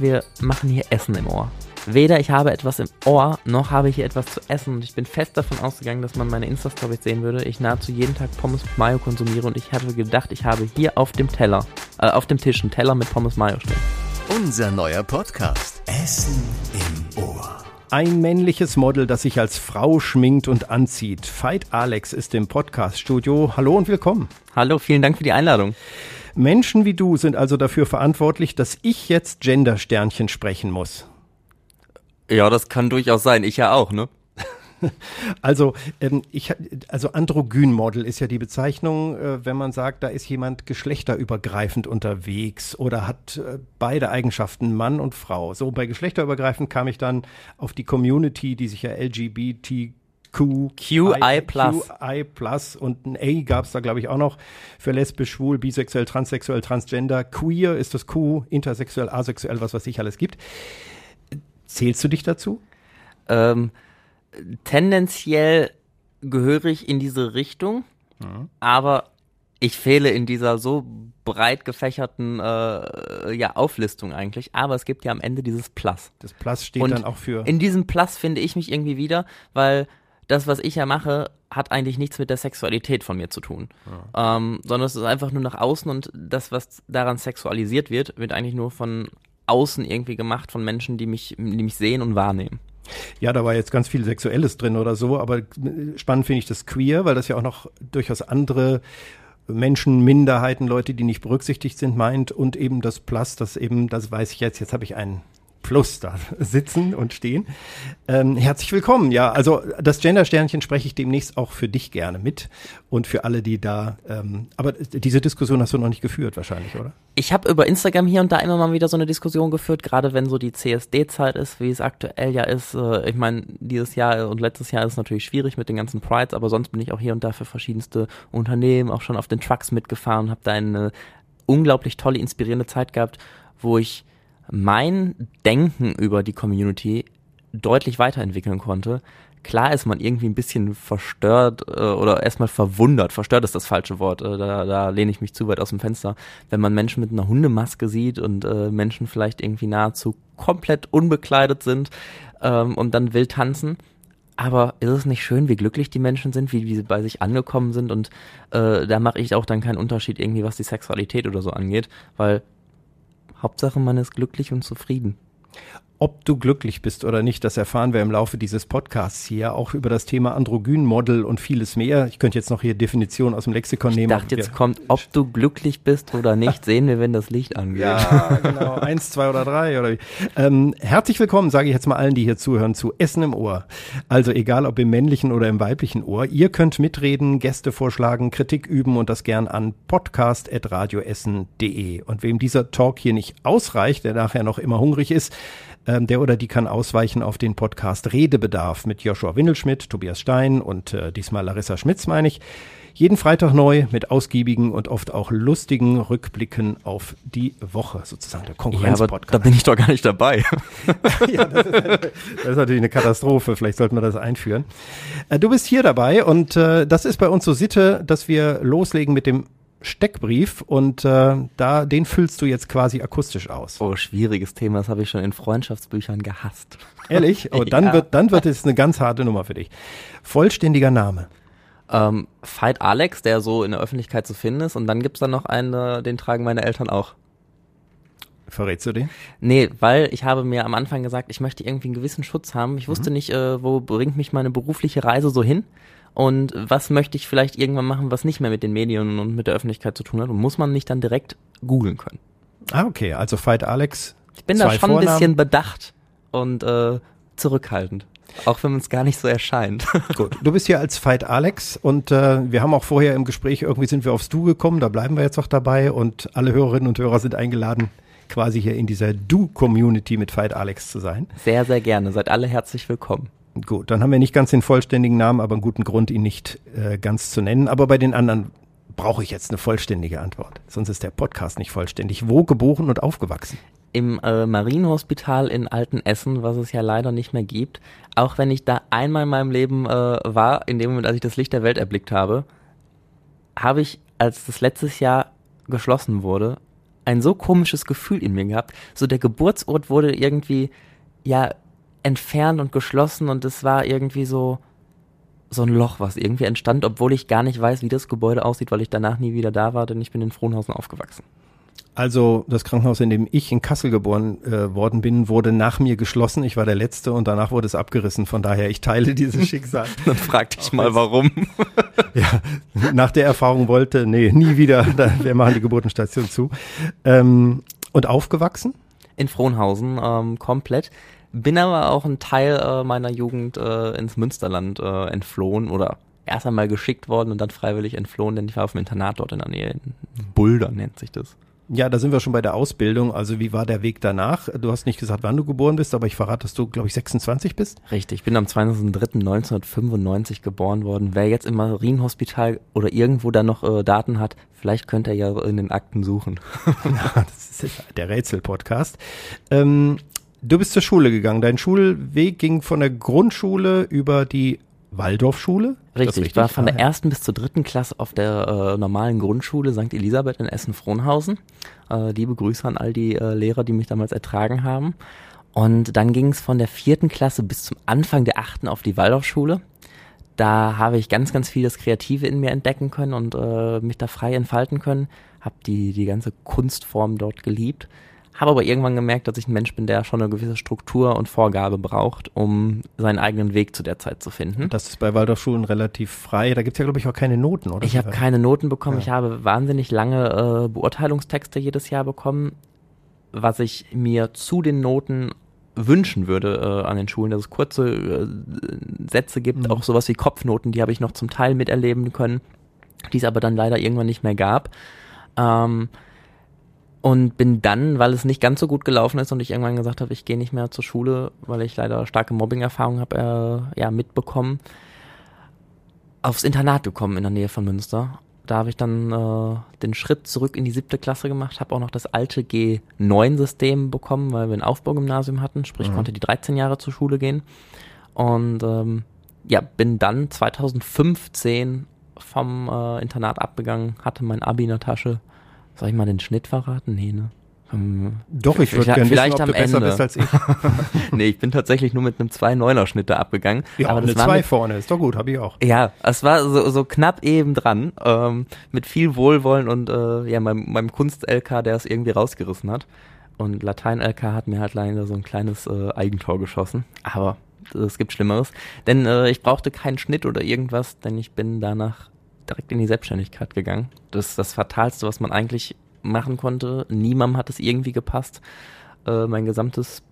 wir machen hier Essen im Ohr. Weder ich habe etwas im Ohr, noch habe ich hier etwas zu essen. Und ich bin fest davon ausgegangen, dass man meine Insta-Stories sehen würde. Ich nahezu jeden Tag Pommes mit Mayo konsumiere und ich hatte gedacht, ich habe hier auf dem Teller, äh, auf dem Tisch einen Teller mit Pommes Mayo stehen. Unser neuer Podcast. Essen im Ohr. Ein männliches Model, das sich als Frau schminkt und anzieht. Veit Alex ist im Podcast-Studio. Hallo und willkommen. Hallo, vielen Dank für die Einladung. Menschen wie du sind also dafür verantwortlich, dass ich jetzt Gender-Sternchen sprechen muss. Ja, das kann durchaus sein. Ich ja auch, ne? Also, ähm, ich, also Androgyn-Model ist ja die Bezeichnung, äh, wenn man sagt, da ist jemand geschlechterübergreifend unterwegs oder hat äh, beide Eigenschaften, Mann und Frau. So, bei geschlechterübergreifend kam ich dann auf die Community, die sich ja LGBT Q, QI Plus. QI Plus und ein A gab es da, glaube ich, auch noch für lesbisch, schwul, bisexuell, transsexuell, transgender. Queer ist das Q, intersexuell, asexuell, was weiß ich alles gibt. Zählst du dich dazu? Ähm, tendenziell gehöre ich in diese Richtung, mhm. aber ich fehle in dieser so breit gefächerten äh, ja, Auflistung eigentlich. Aber es gibt ja am Ende dieses Plus. Das Plus steht Und dann auch für. In diesem Plus finde ich mich irgendwie wieder, weil das, was ich ja mache, hat eigentlich nichts mit der Sexualität von mir zu tun. Ja. Ähm, sondern es ist einfach nur nach außen und das, was daran sexualisiert wird, wird eigentlich nur von außen irgendwie gemacht von Menschen, die mich, die mich sehen und wahrnehmen. Ja, da war jetzt ganz viel Sexuelles drin oder so, aber spannend finde ich das Queer, weil das ja auch noch durchaus andere Menschen, Minderheiten, Leute, die nicht berücksichtigt sind, meint und eben das Plus, das eben, das weiß ich jetzt, jetzt habe ich einen Plus da sitzen und stehen. Ähm, herzlich willkommen. Ja, also das Gender-Sternchen spreche ich demnächst auch für dich gerne mit und für alle, die da. Ähm, aber diese Diskussion hast du noch nicht geführt, wahrscheinlich, oder? Ich habe über Instagram hier und da immer mal wieder so eine Diskussion geführt, gerade wenn so die CSD-Zeit ist, wie es aktuell ja ist. Äh, ich meine, dieses Jahr und letztes Jahr ist es natürlich schwierig mit den ganzen Prides, aber sonst bin ich auch hier und da für verschiedenste Unternehmen auch schon auf den Trucks mitgefahren, habe da eine unglaublich tolle, inspirierende Zeit gehabt, wo ich mein Denken über die Community deutlich weiterentwickeln konnte. Klar ist man irgendwie ein bisschen verstört äh, oder erstmal verwundert. Verstört ist das falsche Wort. Äh, da, da lehne ich mich zu weit aus dem Fenster. Wenn man Menschen mit einer Hundemaske sieht und äh, Menschen vielleicht irgendwie nahezu komplett unbekleidet sind ähm, und dann wild tanzen. Aber ist es nicht schön, wie glücklich die Menschen sind, wie, wie sie bei sich angekommen sind? Und äh, da mache ich auch dann keinen Unterschied irgendwie, was die Sexualität oder so angeht, weil Hauptsache, man ist glücklich und zufrieden. Ob du glücklich bist oder nicht, das erfahren wir im Laufe dieses Podcasts hier, auch über das Thema Androgynmodel und vieles mehr. Ich könnte jetzt noch hier Definitionen aus dem Lexikon ich nehmen. Ich dachte, jetzt kommt, ob du glücklich bist oder nicht, sehen wir, wenn das Licht angeht. Ja, genau. Eins, zwei oder drei oder wie. Ähm, herzlich willkommen, sage ich jetzt mal allen, die hier zuhören, zu Essen im Ohr. Also egal, ob im männlichen oder im weiblichen Ohr. Ihr könnt mitreden, Gäste vorschlagen, Kritik üben und das gern an podcast.radioessen.de. Und wem dieser Talk hier nicht ausreicht, der nachher noch immer hungrig ist, ähm, der oder die kann ausweichen auf den Podcast Redebedarf mit Joshua Windelschmidt, Tobias Stein und äh, diesmal Larissa Schmitz, meine ich. Jeden Freitag neu mit ausgiebigen und oft auch lustigen Rückblicken auf die Woche, sozusagen der Konkurrenzpodcast. Ja, da bin ich doch gar nicht dabei. ja, das ist, das ist, natürlich eine Katastrophe. Vielleicht sollten wir das einführen. Äh, du bist hier dabei und äh, das ist bei uns so Sitte, dass wir loslegen mit dem Steckbrief und äh, da den füllst du jetzt quasi akustisch aus. Oh, schwieriges Thema, das habe ich schon in Freundschaftsbüchern gehasst. Ehrlich? Oh, dann ja. wird dann wird es eine ganz harte Nummer für dich. Vollständiger Name. Ähm, Fight Alex, der so in der Öffentlichkeit zu finden ist und dann gibt's dann noch einen, den tragen meine Eltern auch. Verrätst du den? Nee, weil ich habe mir am Anfang gesagt, ich möchte irgendwie einen gewissen Schutz haben. Ich wusste mhm. nicht, äh, wo bringt mich meine berufliche Reise so hin und was möchte ich vielleicht irgendwann machen, was nicht mehr mit den Medien und mit der Öffentlichkeit zu tun hat und muss man nicht dann direkt googeln können. Ah, okay, also Fight Alex. Ich bin da schon Vornamen. ein bisschen bedacht und äh, zurückhaltend. Auch wenn es gar nicht so erscheint. Gut, du bist hier als Fight Alex und äh, wir haben auch vorher im Gespräch, irgendwie sind wir aufs Du gekommen, da bleiben wir jetzt auch dabei und alle Hörerinnen und Hörer sind eingeladen, quasi hier in dieser Du-Community mit Fight Alex zu sein. Sehr, sehr gerne. Seid alle herzlich willkommen. Gut, dann haben wir nicht ganz den vollständigen Namen, aber einen guten Grund, ihn nicht äh, ganz zu nennen. Aber bei den anderen brauche ich jetzt eine vollständige Antwort. Sonst ist der Podcast nicht vollständig. Wo geboren und aufgewachsen? Im äh, Marienhospital in Altenessen, was es ja leider nicht mehr gibt. Auch wenn ich da einmal in meinem Leben äh, war, in dem Moment, als ich das Licht der Welt erblickt habe, habe ich, als das letztes Jahr geschlossen wurde, ein so komisches Gefühl in mir gehabt. So der Geburtsort wurde irgendwie ja entfernt und geschlossen und es war irgendwie so so ein Loch, was irgendwie entstand, obwohl ich gar nicht weiß, wie das Gebäude aussieht, weil ich danach nie wieder da war, denn ich bin in Frohnhausen aufgewachsen. Also das Krankenhaus, in dem ich in Kassel geboren äh, worden bin, wurde nach mir geschlossen. Ich war der Letzte und danach wurde es abgerissen. Von daher, ich teile dieses Schicksal. Dann frag dich mal, warum. ja, nach der Erfahrung wollte, nee, nie wieder. Wir machen die Geburtenstation zu. Ähm, und aufgewachsen? In Frohnhausen, ähm, komplett. Bin aber auch ein Teil äh, meiner Jugend äh, ins Münsterland äh, entflohen oder erst einmal geschickt worden und dann freiwillig entflohen, denn ich war auf dem Internat dort in der Nähe. Bulder nennt sich das. Ja, da sind wir schon bei der Ausbildung. Also wie war der Weg danach? Du hast nicht gesagt, wann du geboren bist, aber ich verrate, dass du, glaube ich, 26 bist. Richtig, ich bin am 22.03.1995 geboren worden. Wer jetzt im Marienhospital oder irgendwo da noch äh, Daten hat, vielleicht könnte er ja in den Akten suchen. ja, das ist der Rätsel-Podcast. Ähm, du bist zur Schule gegangen. Dein Schulweg ging von der Grundschule über die Waldorfschule? Richtig, ich war von der ersten bis zur dritten Klasse auf der äh, normalen Grundschule St. Elisabeth in Essen-Frohnhausen. Äh, liebe Grüße an all die äh, Lehrer, die mich damals ertragen haben. Und dann ging es von der vierten Klasse bis zum Anfang der achten auf die Waldorfschule. Da habe ich ganz, ganz viel das Kreative in mir entdecken können und äh, mich da frei entfalten können. Habe die, die ganze Kunstform dort geliebt habe aber irgendwann gemerkt, dass ich ein Mensch bin, der schon eine gewisse Struktur und Vorgabe braucht, um seinen eigenen Weg zu der Zeit zu finden. Das ist bei Waldorfschulen relativ frei. Da gibt's ja, glaube ich, auch keine Noten, oder? Ich habe keine Noten bekommen. Ja. Ich habe wahnsinnig lange äh, Beurteilungstexte jedes Jahr bekommen, was ich mir zu den Noten wünschen würde äh, an den Schulen, dass es kurze äh, Sätze gibt, mhm. auch sowas wie Kopfnoten, die habe ich noch zum Teil miterleben können, die es aber dann leider irgendwann nicht mehr gab. Ähm, und bin dann, weil es nicht ganz so gut gelaufen ist und ich irgendwann gesagt habe, ich gehe nicht mehr zur Schule, weil ich leider starke Mobbing-Erfahrungen habe, äh, ja, mitbekommen, aufs Internat gekommen in der Nähe von Münster. Da habe ich dann äh, den Schritt zurück in die siebte Klasse gemacht, habe auch noch das alte G9-System bekommen, weil wir ein Aufbaugymnasium hatten, sprich mhm. konnte die 13 Jahre zur Schule gehen. Und ähm, ja, bin dann 2015 vom äh, Internat abgegangen, hatte mein Abi in der Tasche, soll ich mal den Schnitt verraten? Nee, ne? Um, Doch, ich würde gerne wissen, ob am du besser Ende. bist als ich. nee, ich bin tatsächlich nur mit einem 2,9er Schnitt da abgegangen. Ja, aber eine 2 vorne ist doch gut, habe ich auch. Ja, es war so, so knapp eben dran, ähm, mit viel Wohlwollen und äh, ja, meinem, meinem Kunst-LK, der es irgendwie rausgerissen hat. Und Latein-LK hat mir halt leider so ein kleines äh, Eigentor geschossen. Aber es gibt Schlimmeres. Denn äh, ich brauchte keinen Schnitt oder irgendwas, denn ich bin danach direkt in die Selbstständigkeit gegangen. Das ist das Fatalste, was man eigentlich machen konnte. Niemandem hat es irgendwie gepasst. Äh, mein gesamtes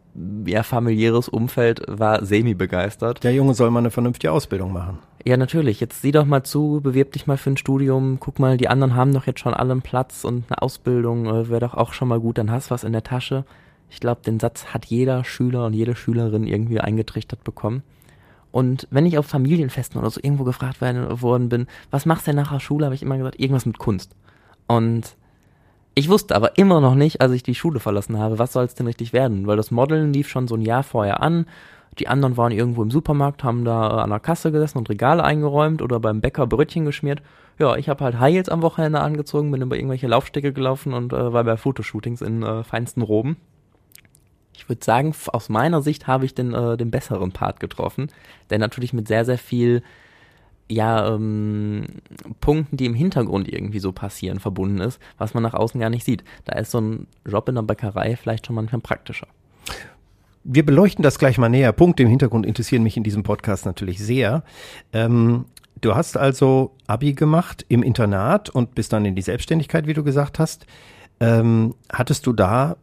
ja, familiäres Umfeld war semi-begeistert. Der Junge soll mal eine vernünftige Ausbildung machen. Ja, natürlich. Jetzt sieh doch mal zu, bewirb dich mal für ein Studium. Guck mal, die anderen haben doch jetzt schon alle einen Platz und eine Ausbildung äh, wäre doch auch schon mal gut. Dann hast was in der Tasche. Ich glaube, den Satz hat jeder Schüler und jede Schülerin irgendwie eingetrichtert bekommen. Und wenn ich auf Familienfesten oder so irgendwo gefragt worden bin, was machst du denn nach der Schule, habe ich immer gesagt, irgendwas mit Kunst. Und ich wusste aber immer noch nicht, als ich die Schule verlassen habe, was soll es denn richtig werden, weil das Modeln lief schon so ein Jahr vorher an. Die anderen waren irgendwo im Supermarkt, haben da an der Kasse gesessen und Regale eingeräumt oder beim Bäcker Brötchen geschmiert. Ja, ich habe halt High Heels am Wochenende angezogen, bin über irgendwelche Laufstege gelaufen und äh, war bei Fotoshootings in äh, feinsten Roben ich würde sagen, aus meiner Sicht habe ich den, äh, den besseren Part getroffen, der natürlich mit sehr, sehr viel ja, ähm, Punkten, die im Hintergrund irgendwie so passieren, verbunden ist, was man nach außen gar nicht sieht. Da ist so ein Job in der Bäckerei vielleicht schon manchmal praktischer. Wir beleuchten das gleich mal näher. Punkte im Hintergrund interessieren mich in diesem Podcast natürlich sehr. Ähm, du hast also Abi gemacht im Internat und bist dann in die Selbstständigkeit, wie du gesagt hast. Ähm, hattest du da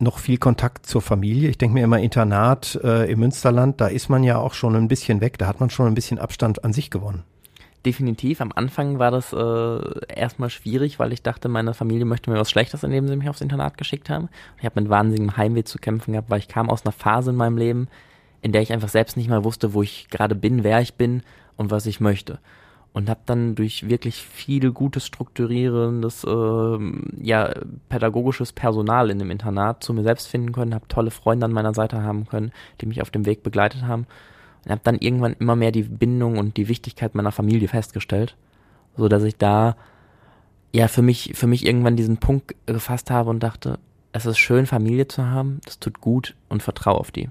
noch viel Kontakt zur Familie. Ich denke mir immer Internat äh, im Münsterland, da ist man ja auch schon ein bisschen weg, da hat man schon ein bisschen Abstand an sich gewonnen. Definitiv. Am Anfang war das äh, erstmal schwierig, weil ich dachte, meine Familie möchte mir was Schlechtes, indem sie mich aufs Internat geschickt haben. Ich habe mit wahnsinnigem Heimweh zu kämpfen gehabt, weil ich kam aus einer Phase in meinem Leben, in der ich einfach selbst nicht mal wusste, wo ich gerade bin, wer ich bin und was ich möchte und habe dann durch wirklich viel gutes strukturierendes äh, ja pädagogisches Personal in dem Internat zu mir selbst finden können, habe tolle Freunde an meiner Seite haben können, die mich auf dem Weg begleitet haben und habe dann irgendwann immer mehr die Bindung und die Wichtigkeit meiner Familie festgestellt, so dass ich da ja, für mich, für mich irgendwann diesen Punkt gefasst habe und dachte, es ist schön, Familie zu haben, das tut gut und vertraue auf die.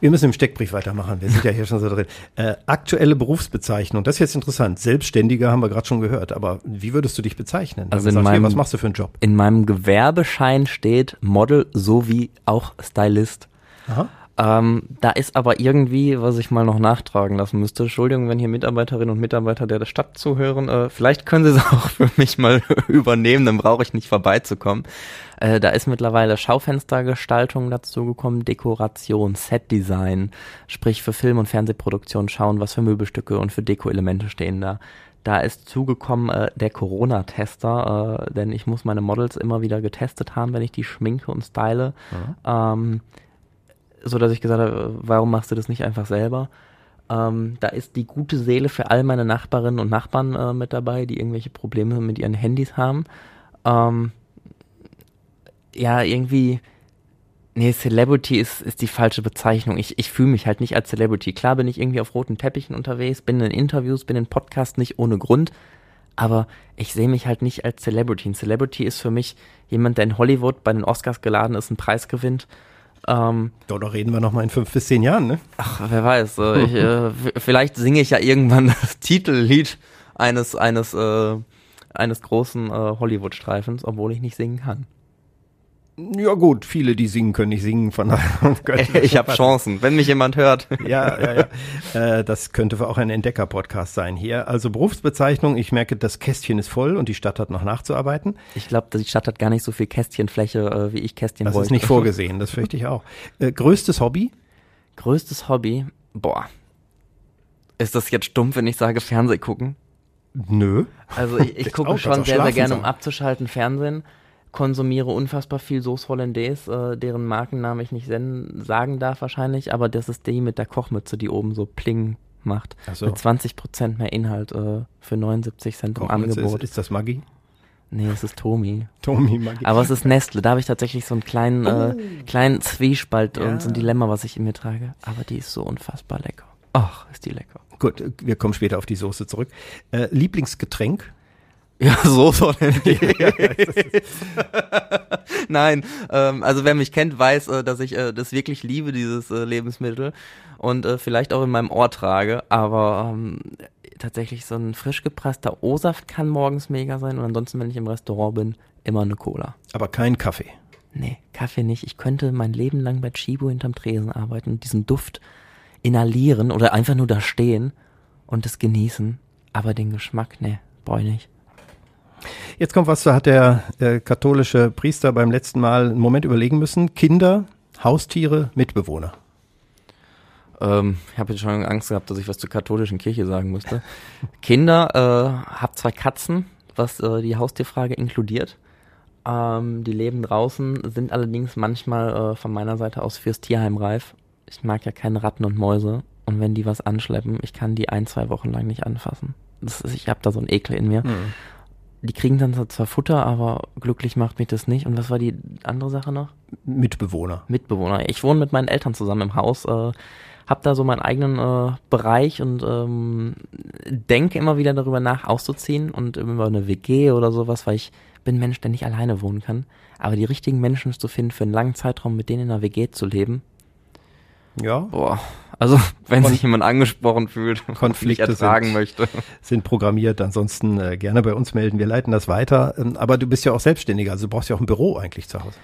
Wir müssen im Steckbrief weitermachen. Wir sind ja hier schon so drin. Äh, aktuelle Berufsbezeichnung, das ist jetzt interessant. Selbstständiger haben wir gerade schon gehört, aber wie würdest du dich bezeichnen? Also in meinem, hier, was machst du für einen Job? In meinem Gewerbeschein steht Model sowie auch Stylist. Aha. Ähm, da ist aber irgendwie, was ich mal noch nachtragen lassen müsste. Entschuldigung, wenn hier Mitarbeiterinnen und Mitarbeiter der Stadt zuhören. Äh, vielleicht können Sie es auch für mich mal übernehmen, dann brauche ich nicht vorbeizukommen. Äh, da ist mittlerweile Schaufenstergestaltung dazugekommen, Dekoration, Setdesign, sprich für Film- und Fernsehproduktion schauen, was für Möbelstücke und für Deko-Elemente stehen da. Da ist zugekommen äh, der Corona-Tester, äh, denn ich muss meine Models immer wieder getestet haben, wenn ich die schminke und style. Mhm. Ähm, so dass ich gesagt habe, warum machst du das nicht einfach selber? Ähm, da ist die gute Seele für all meine Nachbarinnen und Nachbarn äh, mit dabei, die irgendwelche Probleme mit ihren Handys haben. Ähm, ja, irgendwie, nee, Celebrity ist, ist die falsche Bezeichnung. Ich, ich fühle mich halt nicht als Celebrity. Klar bin ich irgendwie auf roten Teppichen unterwegs, bin in Interviews, bin in Podcasts nicht ohne Grund, aber ich sehe mich halt nicht als Celebrity. Ein Celebrity ist für mich jemand, der in Hollywood bei den Oscars geladen ist, einen Preis gewinnt ähm, da reden wir noch mal in fünf bis zehn Jahren, ne? Ach, wer weiß. Äh, ich, äh, vielleicht singe ich ja irgendwann das Titellied eines, eines, äh, eines großen äh, Hollywood-Streifens, obwohl ich nicht singen kann. Ja gut, viele, die singen können nicht singen, von daher. ich habe Chancen, wenn mich jemand hört. ja, ja, ja. Äh, das könnte auch ein Entdecker-Podcast sein hier. Also Berufsbezeichnung, ich merke, das Kästchen ist voll und die Stadt hat noch nachzuarbeiten. Ich glaube, die Stadt hat gar nicht so viel Kästchenfläche, äh, wie ich Kästchen das wollte. Das ist nicht vorgesehen, das fürchte ich auch. Äh, größtes Hobby? Größtes Hobby? Boah. Ist das jetzt stumpf, wenn ich sage Fernseh gucken? Nö. Also ich, ich gucke schon sehr, sehr gerne, um abzuschalten, Fernsehen konsumiere unfassbar viel Sauce Hollandaise, äh, deren Markennamen ich nicht sagen darf wahrscheinlich, aber das ist die mit der Kochmütze, die oben so pling macht. So. Mit 20% mehr Inhalt äh, für 79 Cent im Angebot. Ist, ist das Maggi? Nee, es ist Tomi. Tomi Maggi. Aber es ist Nestle. Da habe ich tatsächlich so einen kleinen, äh, oh. äh, kleinen Zwiespalt ja. und so ein Dilemma, was ich in mir trage. Aber die ist so unfassbar lecker. Ach, ist die lecker. Gut, wir kommen später auf die Soße zurück. Äh, Lieblingsgetränk? Ja, so soll es Nein, ähm, also wer mich kennt, weiß, äh, dass ich äh, das wirklich liebe, dieses äh, Lebensmittel und äh, vielleicht auch in meinem Ohr trage, aber ähm, tatsächlich so ein frisch gepresster O-Saft kann morgens mega sein und ansonsten, wenn ich im Restaurant bin, immer eine Cola. Aber kein Kaffee? Nee, Kaffee nicht. Ich könnte mein Leben lang bei Chibo hinterm Tresen arbeiten und diesen Duft inhalieren oder einfach nur da stehen und das genießen, aber den Geschmack, nee, brauche ich nicht. Jetzt kommt was, da hat der, der katholische Priester beim letzten Mal einen Moment überlegen müssen. Kinder, Haustiere, Mitbewohner. Ähm, ich habe jetzt schon Angst gehabt, dass ich was zur katholischen Kirche sagen müsste. Kinder, äh, hab zwei Katzen, was äh, die Haustierfrage inkludiert. Ähm, die leben draußen, sind allerdings manchmal äh, von meiner Seite aus fürs Tierheim reif. Ich mag ja keine Ratten und Mäuse. Und wenn die was anschleppen, ich kann die ein, zwei Wochen lang nicht anfassen. Das ist, ich habe da so einen Ekel in mir. Mhm die kriegen dann zwar Futter, aber glücklich macht mich das nicht. Und was war die andere Sache noch? Mitbewohner. Mitbewohner. Ich wohne mit meinen Eltern zusammen im Haus, äh, hab da so meinen eigenen äh, Bereich und ähm, denke immer wieder darüber nach, auszuziehen und über eine WG oder sowas, weil ich bin ein Mensch, der nicht alleine wohnen kann. Aber die richtigen Menschen zu finden, für einen langen Zeitraum mit denen in einer WG zu leben, ja. Boah. Also, wenn Kon sich jemand angesprochen fühlt Konflikte und ertragen sind, möchte. Sind programmiert, ansonsten äh, gerne bei uns melden. Wir leiten das weiter. Ähm, aber du bist ja auch Selbstständiger, also du brauchst ja auch ein Büro eigentlich zu Hause.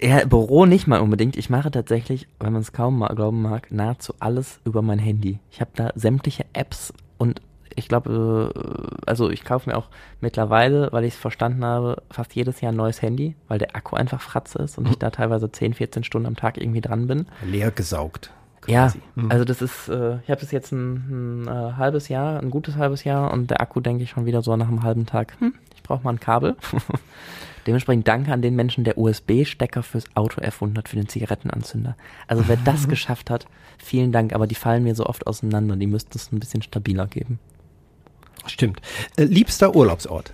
Ja, Büro nicht mal unbedingt. Ich mache tatsächlich, wenn man es kaum mal glauben mag, nahezu alles über mein Handy. Ich habe da sämtliche Apps und ich glaube, äh, also ich kaufe mir auch mittlerweile, weil ich es verstanden habe, fast jedes Jahr ein neues Handy, weil der Akku einfach fratze ist und ich da teilweise 10, 14 Stunden am Tag irgendwie dran bin. Leer gesaugt. Ja, mhm. also das ist, äh, ich habe das jetzt ein, ein äh, halbes Jahr, ein gutes halbes Jahr und der Akku denke ich schon wieder so nach einem halben Tag, hm, ich brauche mal ein Kabel. Dementsprechend danke an den Menschen, der USB-Stecker fürs Auto erfunden hat, für den Zigarettenanzünder. Also wer das geschafft hat, vielen Dank, aber die fallen mir so oft auseinander, die müssten es ein bisschen stabiler geben. Stimmt. Äh, liebster Urlaubsort?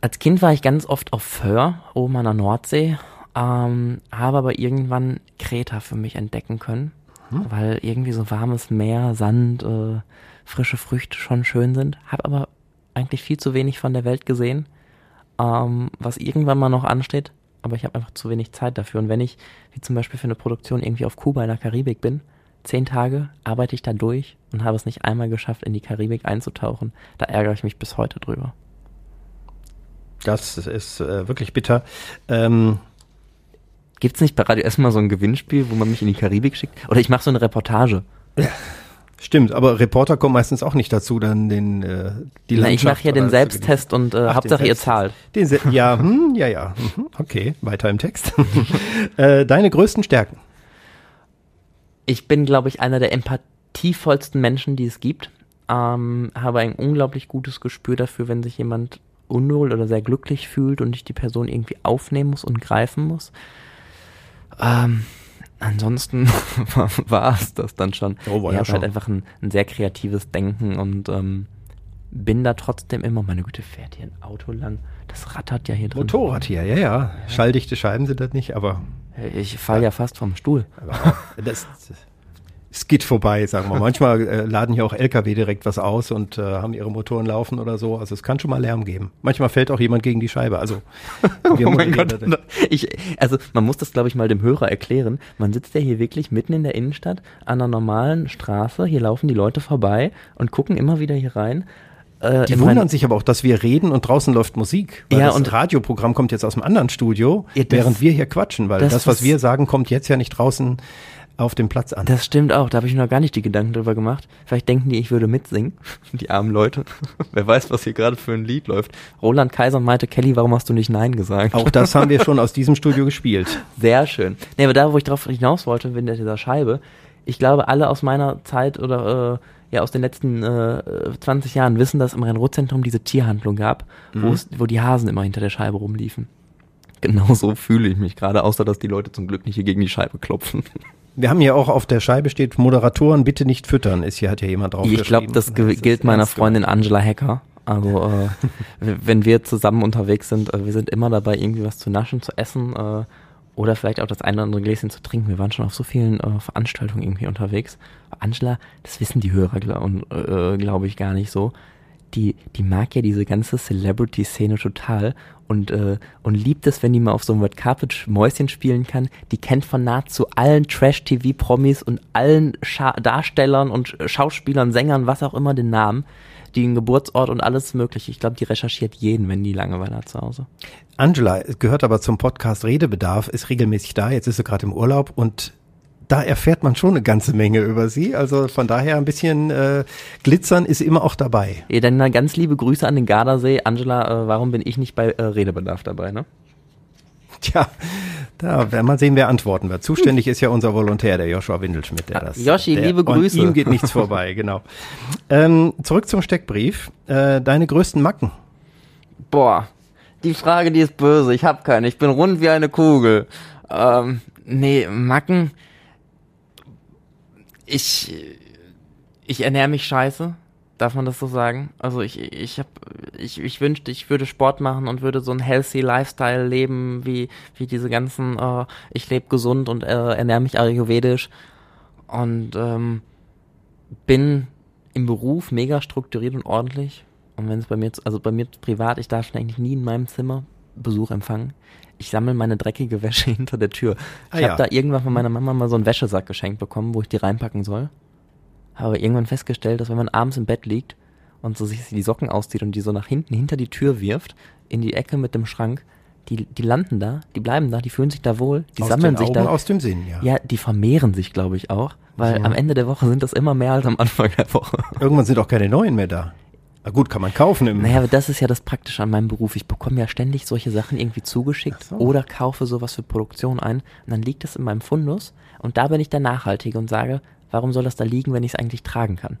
Als Kind war ich ganz oft auf Föhr, oben an der Nordsee, ähm, habe aber irgendwann Kreta für mich entdecken können, hm. weil irgendwie so warmes Meer, Sand, äh, frische Früchte schon schön sind. Habe aber eigentlich viel zu wenig von der Welt gesehen, ähm, was irgendwann mal noch ansteht, aber ich habe einfach zu wenig Zeit dafür. Und wenn ich, wie zum Beispiel für eine Produktion irgendwie auf Kuba in der Karibik bin, zehn Tage arbeite ich da durch und habe es nicht einmal geschafft, in die Karibik einzutauchen. Da ärgere ich mich bis heute drüber. Das ist äh, wirklich bitter. Ähm, Gibt es nicht bei Radio Essen mal so ein Gewinnspiel, wo man mich in die Karibik schickt? Oder ich mache so eine Reportage. Ja. Stimmt, aber Reporter kommen meistens auch nicht dazu, dann den äh, die Na, ich mache hier den Selbsttest und äh, Hauptsache ihr zahlt. Den Se ja, hm, ja, ja. Mhm, okay, weiter im Text. äh, deine größten Stärken? Ich bin, glaube ich, einer der empathievollsten Menschen, die es gibt. Ähm, habe ein unglaublich gutes Gespür dafür, wenn sich jemand unwohl oder sehr glücklich fühlt und ich die Person irgendwie aufnehmen muss und greifen muss. Ähm, ansonsten war es das dann schon. Oh, war ich ja habe schon. halt einfach ein, ein sehr kreatives Denken und ähm, bin da trotzdem immer, meine Güte, fährt hier ein Auto lang. Das rattert ja hier drin. Motorrad hier, ja, ja. Schalldichte Scheiben sind das nicht, aber, Ich falle ja fast vom Stuhl. aber das, es geht vorbei, sagen wir. Manchmal äh, laden hier auch LKW direkt was aus und äh, haben ihre Motoren laufen oder so. Also es kann schon mal Lärm geben. Manchmal fällt auch jemand gegen die Scheibe. Also wir Oh mein Gott. Ich, also man muss das, glaube ich, mal dem Hörer erklären. Man sitzt ja hier wirklich mitten in der Innenstadt an einer normalen Straße. Hier laufen die Leute vorbei und gucken immer wieder hier rein. Äh, Die wundern sich aber auch, dass wir reden und draußen läuft Musik. Ja, das und- Radioprogramm kommt jetzt aus einem anderen Studio, Ja, das- während wir hier quatschen, weil das, das, was was- wir sagen, kommt jetzt ja nicht draußen auf dem Platz an. Das stimmt auch, da habe ich mir noch gar nicht die Gedanken drüber gemacht. Vielleicht denken die, ich würde mitsingen, die armen Leute. Wer weiß, was hier gerade für ein Lied läuft. Roland Kaiser meinte, Kelly, warum hast du nicht Nein gesagt? Auch das haben wir schon aus diesem Studio gespielt. Sehr schön. Nee, aber da, wo ich drauf hinaus wollte, mit dieser Scheibe, ich glaube, alle aus meiner Zeit oder äh, ja aus den letzten äh, 20 Jahren wissen, dass im Rhein-Ruhr-Zentrum diese Tierhandlung gab, es, wo die Hasen immer hinter der Scheibe rumliefen. Genau so fühle ich mich gerade, außer dass die Leute zum Glück nicht hier gegen die Scheibe klopfen. Wir haben hier auch auf der Scheibe steht, Moderatoren bitte nicht füttern, ist hier, hat ja jemand drauf Ich glaube, das ge- gilt meiner Freundin Angela Hacker. Also äh, wenn wir zusammen unterwegs sind, äh, wir sind immer dabei, irgendwie was zu naschen, zu essen äh, oder vielleicht auch das eine oder andere Gläschen zu trinken. Wir waren schon auf so vielen äh, Veranstaltungen irgendwie unterwegs. Aber Angela, das wissen die Hörer, glaube äh, glaub ich, gar nicht so. Die, die mag ja diese ganze Celebrity-Szene total und, äh, und liebt es, wenn die mal auf so einem Red Carpet Mäuschen spielen kann. Die kennt von nahezu allen Trash-TV-Promis und allen Scha Darstellern und Schauspielern, Sängern, was auch immer den Namen, den Geburtsort und alles mögliche. Ich glaube, die recherchiert jeden, wenn die Langeweile hat zu Hause. Angela gehört aber zum Podcast Redebedarf, ist regelmäßig da, jetzt ist sie gerade im Urlaub und da erfährt man schon eine ganze Menge über sie. Also von daher ein bisschen äh, Glitzern ist immer auch dabei. Ja, dann mal ganz liebe Grüße an den Gardasee. Angela, äh, warum bin ich nicht bei äh, Redebedarf dabei, ne? Tja, da werden wir sehen, wer antworten wird. Zuständig ist ja unser Volontär, der Joshua Windelschmidt. Der das, Joshi, der, liebe Grüße. Ihm geht nichts vorbei, genau. Ähm, zurück zum Steckbrief. Äh, deine größten Macken. Boah, die Frage, die ist böse. Ich hab keine. Ich bin rund wie eine Kugel. Ähm, nee, Macken. Ich, ich ernähre mich scheiße. Darf man das so sagen? Also ich, ich hab, ich, ich wünschte, ich würde Sport machen und würde so ein healthy Lifestyle leben, wie, wie diese ganzen, äh, ich lebe gesund und äh, ernähre mich ayurvedisch und ähm, bin im Beruf mega strukturiert und ordentlich. Und wenn es bei mir, also bei mir privat, ich darf eigentlich nie in meinem Zimmer Besuch empfangen. Ich sammle meine dreckige Wäsche hinter der Tür. Ah Ich ja. habe da irgendwann von meiner Mama mal so einen Wäschesack geschenkt bekommen, wo ich die reinpacken soll. Habe irgendwann festgestellt, dass wenn man abends im Bett liegt und so sich die Socken auszieht und die so nach hinten hinter die Tür wirft, in die Ecke mit dem Schrank, die, die landen da, die bleiben da, die fühlen sich da wohl, die aus sammeln sich Augen, da. aus dem Sinn, ja. Ja, die vermehren sich, glaube ich, auch. Weil So. am Ende der Woche sind das immer mehr als am Anfang der Woche. Irgendwann sind auch keine neuen mehr da. Na gut, kann man kaufen im. Naja, aber das ist ja das Praktische an meinem Beruf. Ich bekomme ja ständig solche Sachen irgendwie zugeschickt so. oder kaufe sowas für Produktion ein. Und dann liegt es in meinem Fundus und da bin ich dann nachhaltig und sage, warum soll das da liegen, wenn ich es eigentlich tragen kann?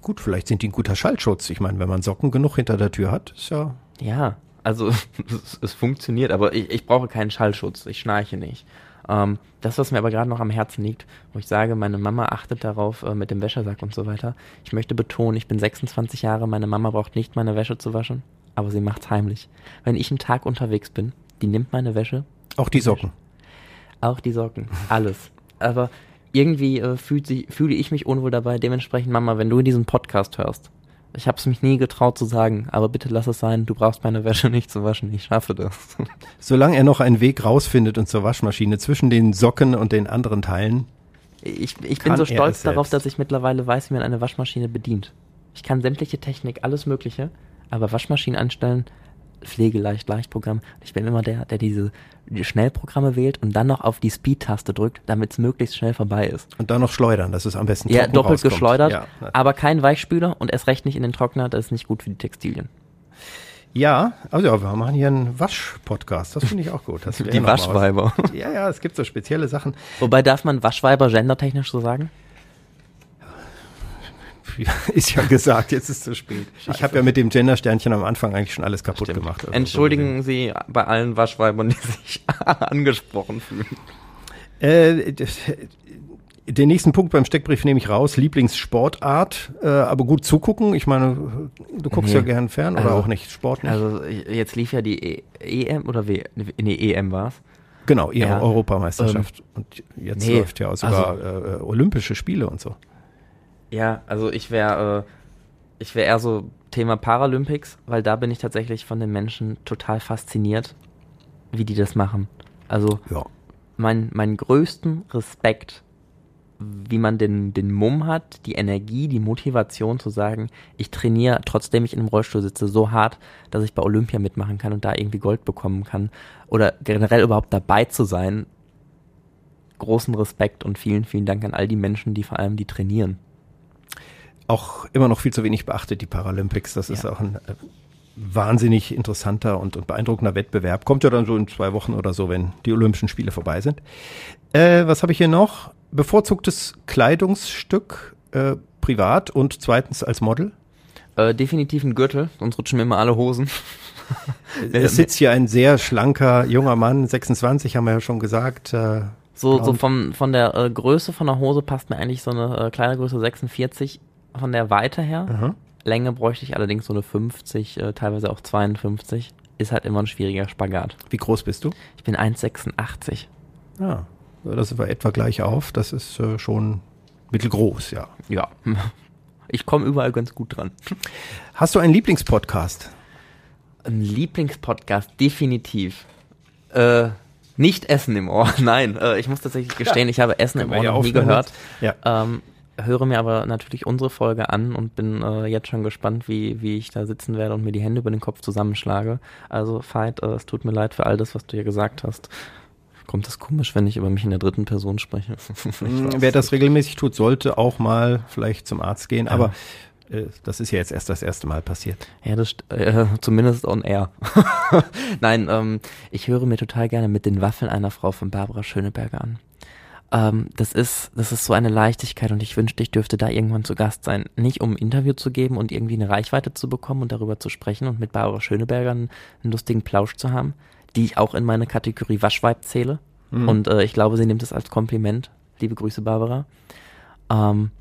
Gut, vielleicht sind die ein guter Schallschutz. Ich meine, wenn man Socken genug hinter der Tür hat, ist ja. Ja, also es, es funktioniert, aber ich, ich brauche keinen Schallschutz. Ich schnarche nicht. Ähm, das, was mir aber gerade noch am Herzen liegt, wo ich sage, meine Mama achtet darauf äh, mit dem Wäschesack und so weiter. Ich möchte betonen, ich bin 26 Jahre, meine Mama braucht nicht meine Wäsche zu waschen, aber sie macht's heimlich. Wenn ich einen Tag unterwegs bin, die nimmt meine Wäsche, Auch die Socken. auch die Socken, alles. Aber irgendwie äh, fühlt sie, fühle ich mich unwohl dabei. Dementsprechend, Mama, wenn du diesen Podcast hörst, Ich habe es mich nie getraut zu sagen, aber bitte lass es sein. Du brauchst meine Wäsche nicht zu waschen. Ich schaffe das. Solange er noch einen Weg rausfindet und zur Waschmaschine zwischen den Socken und den anderen Teilen. Ich, ich bin so stolz darauf, dass ich mittlerweile weiß, wie man eine Waschmaschine bedient. Ich kann sämtliche Technik, alles Mögliche, aber Waschmaschinen anstellen, pflegeleicht, Leichtprogramm. Ich bin immer der, der diese die Schnellprogramme wählt und dann noch auf die Speed-Taste drückt, damit es möglichst schnell vorbei ist. Und dann noch schleudern, dass es am besten Ja, doppelt rauskommt. geschleudert, Ja, aber kein Weichspüler und erst recht nicht in den Trockner, das ist nicht gut für die Textilien. ja also ja, wir machen hier einen Wasch-Podcast. Das finde ich auch gut. Das Die. Waschweiber. Ja, ja, es gibt so spezielle Sachen. Wobei darf man Waschweiber gendertechnisch so sagen? Ist ja gesagt, jetzt ist es zu spät. Ich habe ja mit dem Gender-Sternchen am Anfang eigentlich schon alles kaputt gemacht. Also Entschuldigen Sie bei allen Waschweibern, die sich angesprochen fühlen. so. Äh, den nächsten Punkt beim Steckbrief nehme ich raus. Lieblingssportart, äh, aber gut zugucken. Ich meine, du guckst Nee. ja gern fern oder Also- auch nicht Sport nicht. Also jetzt lief ja die e EM oder w nee, EM war's. genau, ihre ja. Europameisterschaft. und jetzt nee, läuft ja auch sogar äh, Olympische Spiele und so. Ja, also ich wäre äh, ich wäre eher so Thema Paralympics, weil da bin ich tatsächlich von den Menschen total fasziniert, wie die das machen. Also Ja. mein, mein größten Respekt, wie man den, den Mumm hat, die Energie, die Motivation zu sagen, ich trainiere, trotzdem ich in einem Rollstuhl sitze, so hart, dass ich bei Olympia mitmachen kann und da irgendwie Gold bekommen kann. Oder generell überhaupt dabei zu sein. Großen Respekt und vielen, vielen Dank an all die Menschen, die vor allem die trainieren. Auch immer noch viel zu wenig beachtet, die Paralympics. Das ist Ja. auch ein äh, wahnsinnig interessanter und, und beeindruckender Wettbewerb. Kommt ja dann so in zwei Wochen oder so, wenn die Olympischen Spiele vorbei sind. Äh, was habe ich hier noch? Bevorzugtes Kleidungsstück, äh, privat und zweitens als Model. Äh, definitiv ein Gürtel, sonst rutschen mir immer alle Hosen. Es sitzt hier ein sehr schlanker junger Mann, 26 haben wir ja schon gesagt. Äh, So, so vom, von der äh, Größe von der Hose passt mir eigentlich so eine Kleidergröße 46 von der Weite her. aha. Länge bräuchte ich allerdings so eine 50, äh, teilweise auch 52. Ist halt immer ein schwieriger Spagat. Wie groß bist du? Ich bin 1,86. Ja, so, das war etwa gleich auf. Das ist äh, schon mittelgroß, ja. Ja. Ich komme überall ganz gut dran. Hast du einen Lieblingspodcast? Ein Lieblingspodcast, definitiv. Äh, nicht Essen im Ohr. Nein, äh, ich muss tatsächlich gestehen, ich habe Essen im Können wir Ohr ja noch nie gehört. Ja. Ähm, höre mir aber natürlich unsere Folge an und bin äh, jetzt schon gespannt, wie, wie ich da sitzen werde und mir die Hände über den Kopf zusammenschlage. Also, Veit, äh, es tut mir leid für all das, was du hier gesagt hast. Kommt das komisch, wenn ich über mich in der dritten Person spreche? Mm, Wer das regelmäßig tut, sollte auch mal vielleicht zum Arzt gehen. Aber äh, das ist ja jetzt erst das erste Mal passiert. Ja, das äh, zumindest on air. Nein, ähm, ich höre mir total gerne mit den Waffeln einer Frau von Barbara Schöneberger an. Ähm, das ist, das ist so eine Leichtigkeit und ich wünschte, ich dürfte da irgendwann zu Gast sein. Nicht um ein Interview zu geben und irgendwie eine Reichweite zu bekommen und darüber zu sprechen und mit Barbara Schöneberger einen, einen lustigen Plausch zu haben, die ich auch in meine Kategorie Waschweib zähle. Und äh, ich glaube, sie nimmt es als Kompliment. Liebe Grüße, Barbara. Ähm,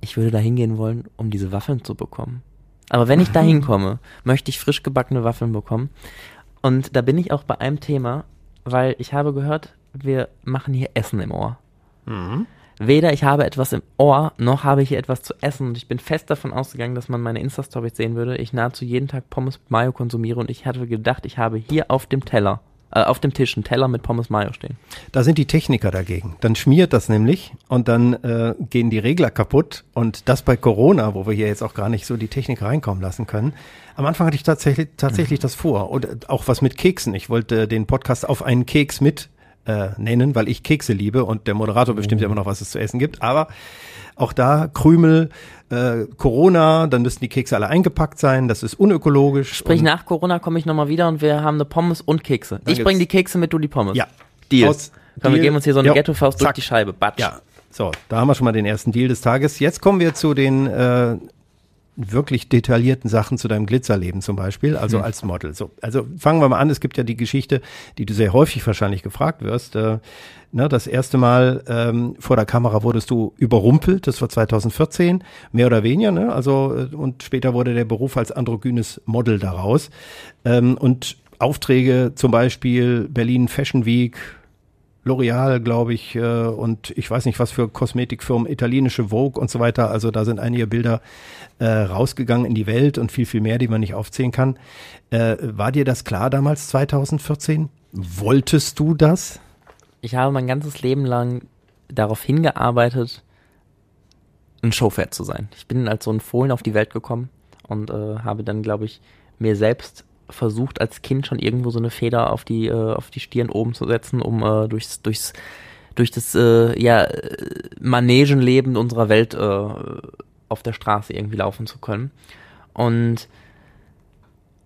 ich würde da hingehen wollen, um diese Waffeln zu bekommen. Aber wenn ich da hinkomme, möchte ich frisch gebackene Waffeln bekommen. Und da bin ich auch bei einem Thema, weil ich habe gehört, wir machen hier Essen im Ohr. Weder ich habe etwas im Ohr, noch habe ich hier etwas zu essen. Und ich bin fest davon ausgegangen, dass man meine Insta-Stories sehen würde. Ich nahezu jeden Tag Pommes Mayo konsumiere und ich hatte gedacht, ich habe hier auf dem Teller, äh, auf dem Tisch einen Teller mit Pommes Mayo stehen. Da sind die Techniker dagegen. Dann schmiert das nämlich und dann äh, gehen die Regler kaputt. Und das bei Corona, wo wir hier jetzt auch gar nicht so die Technik reinkommen lassen können. Am Anfang hatte ich tatsächlich, tatsächlich das vor. Und auch was mit Keksen. Ich wollte den Podcast auf einen Keks mit äh, nennen, weil ich Kekse liebe und der Moderator bestimmt ja immer noch, was es zu essen gibt. Aber auch da Krümel, äh, Corona, dann müssten die Kekse alle eingepackt sein. Das ist unökologisch. Sprich, nach Corona komme ich nochmal wieder und wir haben eine Pommes und Kekse. ich bringe die Kekse mit, du die Pommes. Ja. Deal. Aus- Komm, wir geben uns hier so eine. Ghetto-Faust durch die Scheibe. Batsch. Ja, so, da haben wir schon mal den ersten Deal des Tages. Jetzt kommen wir zu den äh, wirklich detaillierten Sachen zu deinem Glitzerleben zum Beispiel, also Hm. als Model. So, also fangen wir mal an. Es gibt ja die Geschichte, die du sehr häufig wahrscheinlich gefragt wirst. Äh, ne, das erste Mal ähm, vor der Kamera wurdest du überrumpelt. Das war 2014, mehr oder weniger. Ne? Also äh, und später wurde der Beruf als androgynes Model daraus. Ähm, und Aufträge zum Beispiel Berlin Fashion Week, L'Oreal, glaube ich, äh, und ich weiß nicht, was für Kosmetikfirmen, italienische Vogue und so weiter. Also da sind einige Bilder äh, rausgegangen in die Welt und viel, viel mehr, die man nicht aufzählen kann. Äh, war dir das klar damals, 2014? Wolltest du das? Ich habe mein ganzes Leben lang darauf hingearbeitet, ein Showpferd zu sein. Ich bin als so ein Fohlen auf die Welt gekommen und äh, habe dann, glaube ich, mir selbst versucht, als Kind schon irgendwo so eine Feder auf die, äh, auf die Stirn oben zu setzen, um äh, durchs, durchs, durch das äh, ja, Manegenleben unserer Welt äh, auf der Straße irgendwie laufen zu können. Und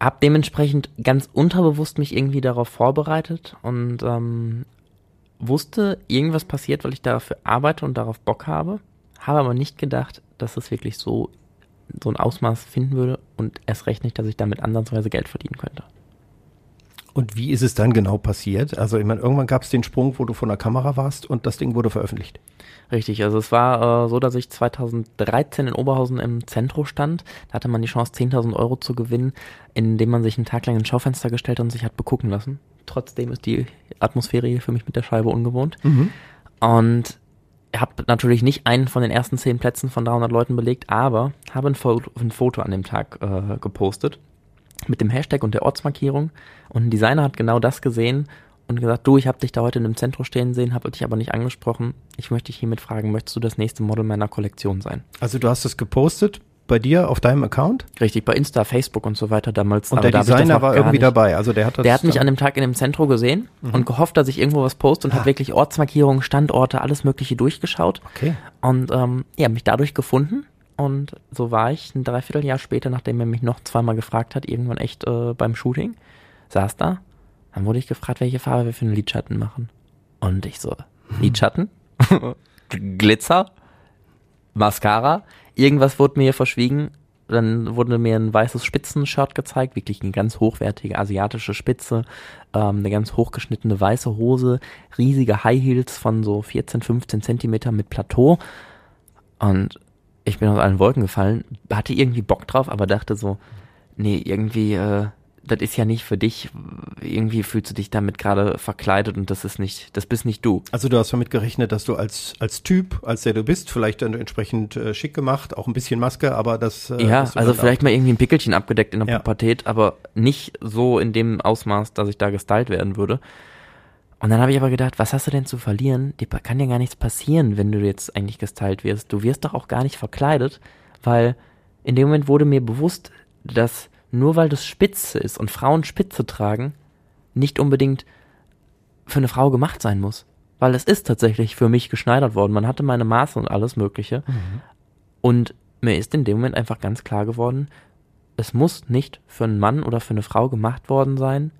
habe dementsprechend ganz unterbewusst mich irgendwie darauf vorbereitet und ähm, wusste, irgendwas passiert, weil ich dafür arbeite und darauf Bock habe, habe aber nicht gedacht, dass es wirklich so so ein Ausmaß finden würde und erst recht nicht, dass ich damit ansatzweise Geld verdienen könnte. Und wie ist es dann genau passiert? Also ich meine, irgendwann gab es den Sprung, wo du vor der Kamera warst und das Ding wurde veröffentlicht. Richtig, also es war äh, so, dass ich 2013 in Oberhausen im Zentrum stand. Da hatte man die Chance, 10.000 Euro zu gewinnen, indem man sich einen Tag lang ins Schaufenster gestellt und sich hat begucken lassen. Trotzdem ist die Atmosphäre hier für mich mit der Scheibe ungewohnt. Mhm. Und habe natürlich nicht einen von den ersten zehn Plätzen von 300 Leuten belegt, aber habe ein Foto, ein Foto an dem Tag äh, gepostet mit dem Hashtag und der Ortsmarkierung und ein Designer hat genau das gesehen und gesagt, du, ich habe dich da heute in einem Zentrum stehen sehen, habe dich aber nicht angesprochen. Ich möchte dich hiermit fragen, möchtest du das nächste Model meiner Kollektion sein? Also du hast es gepostet bei dir auf deinem Account? Richtig, bei Insta, Facebook und so weiter damals. Und der Designer war irgendwie nicht. dabei, also der hat das Der hat mich an dem Tag in dem Zentrum gesehen mhm. und gehofft, dass ich irgendwo was poste und ah. hat wirklich Ortsmarkierungen, Standorte, alles mögliche durchgeschaut. Okay. Und ähm, ja, mich dadurch gefunden und so war ich ein Dreivierteljahr später, nachdem er mich noch zweimal gefragt hat, irgendwann echt äh, beim Shooting, saß da. Dann wurde ich gefragt, welche Farbe wir für einen Lidschatten machen. Und ich so, mhm. Lidschatten? Glitzer? Mascara? Irgendwas wurde mir verschwiegen. Dann wurde mir ein weißes Spitzenshirt gezeigt, wirklich eine ganz hochwertige asiatische Spitze, ähm, eine ganz hochgeschnittene weiße Hose, riesige High Heels von so 14, 15 Zentimeter mit Plateau. Und ich bin aus allen Wolken gefallen, hatte irgendwie Bock drauf, aber dachte so, nee, irgendwie, äh, das ist ja nicht für dich. Irgendwie fühlst du dich damit gerade verkleidet und das ist nicht, das bist nicht du. Also du hast damit gerechnet, dass du als als Typ, als der du bist, vielleicht dann entsprechend äh, schick gemacht, auch ein bisschen Maske, aber das. Äh, ja, also vielleicht mal irgendwie ein Pickelchen abgedeckt in der ja. Pubertät, aber nicht so in dem Ausmaß, dass ich da gestylt werden würde. Und dann habe ich aber gedacht, was hast du denn zu verlieren? Dir kann dir gar nichts passieren, wenn du jetzt eigentlich gestylt wirst. Du wirst doch auch gar nicht verkleidet, weil in dem Moment wurde mir bewusst, dass nur weil das spitze ist und Frauen Spitze tragen, nicht unbedingt für eine Frau gemacht sein muss. Weil es ist tatsächlich für mich geschneidert worden. Man hatte meine Maße und alles Mögliche. Mhm. Und mir ist in dem Moment einfach ganz klar geworden, es muss nicht für einen Mann oder für eine Frau gemacht worden sein.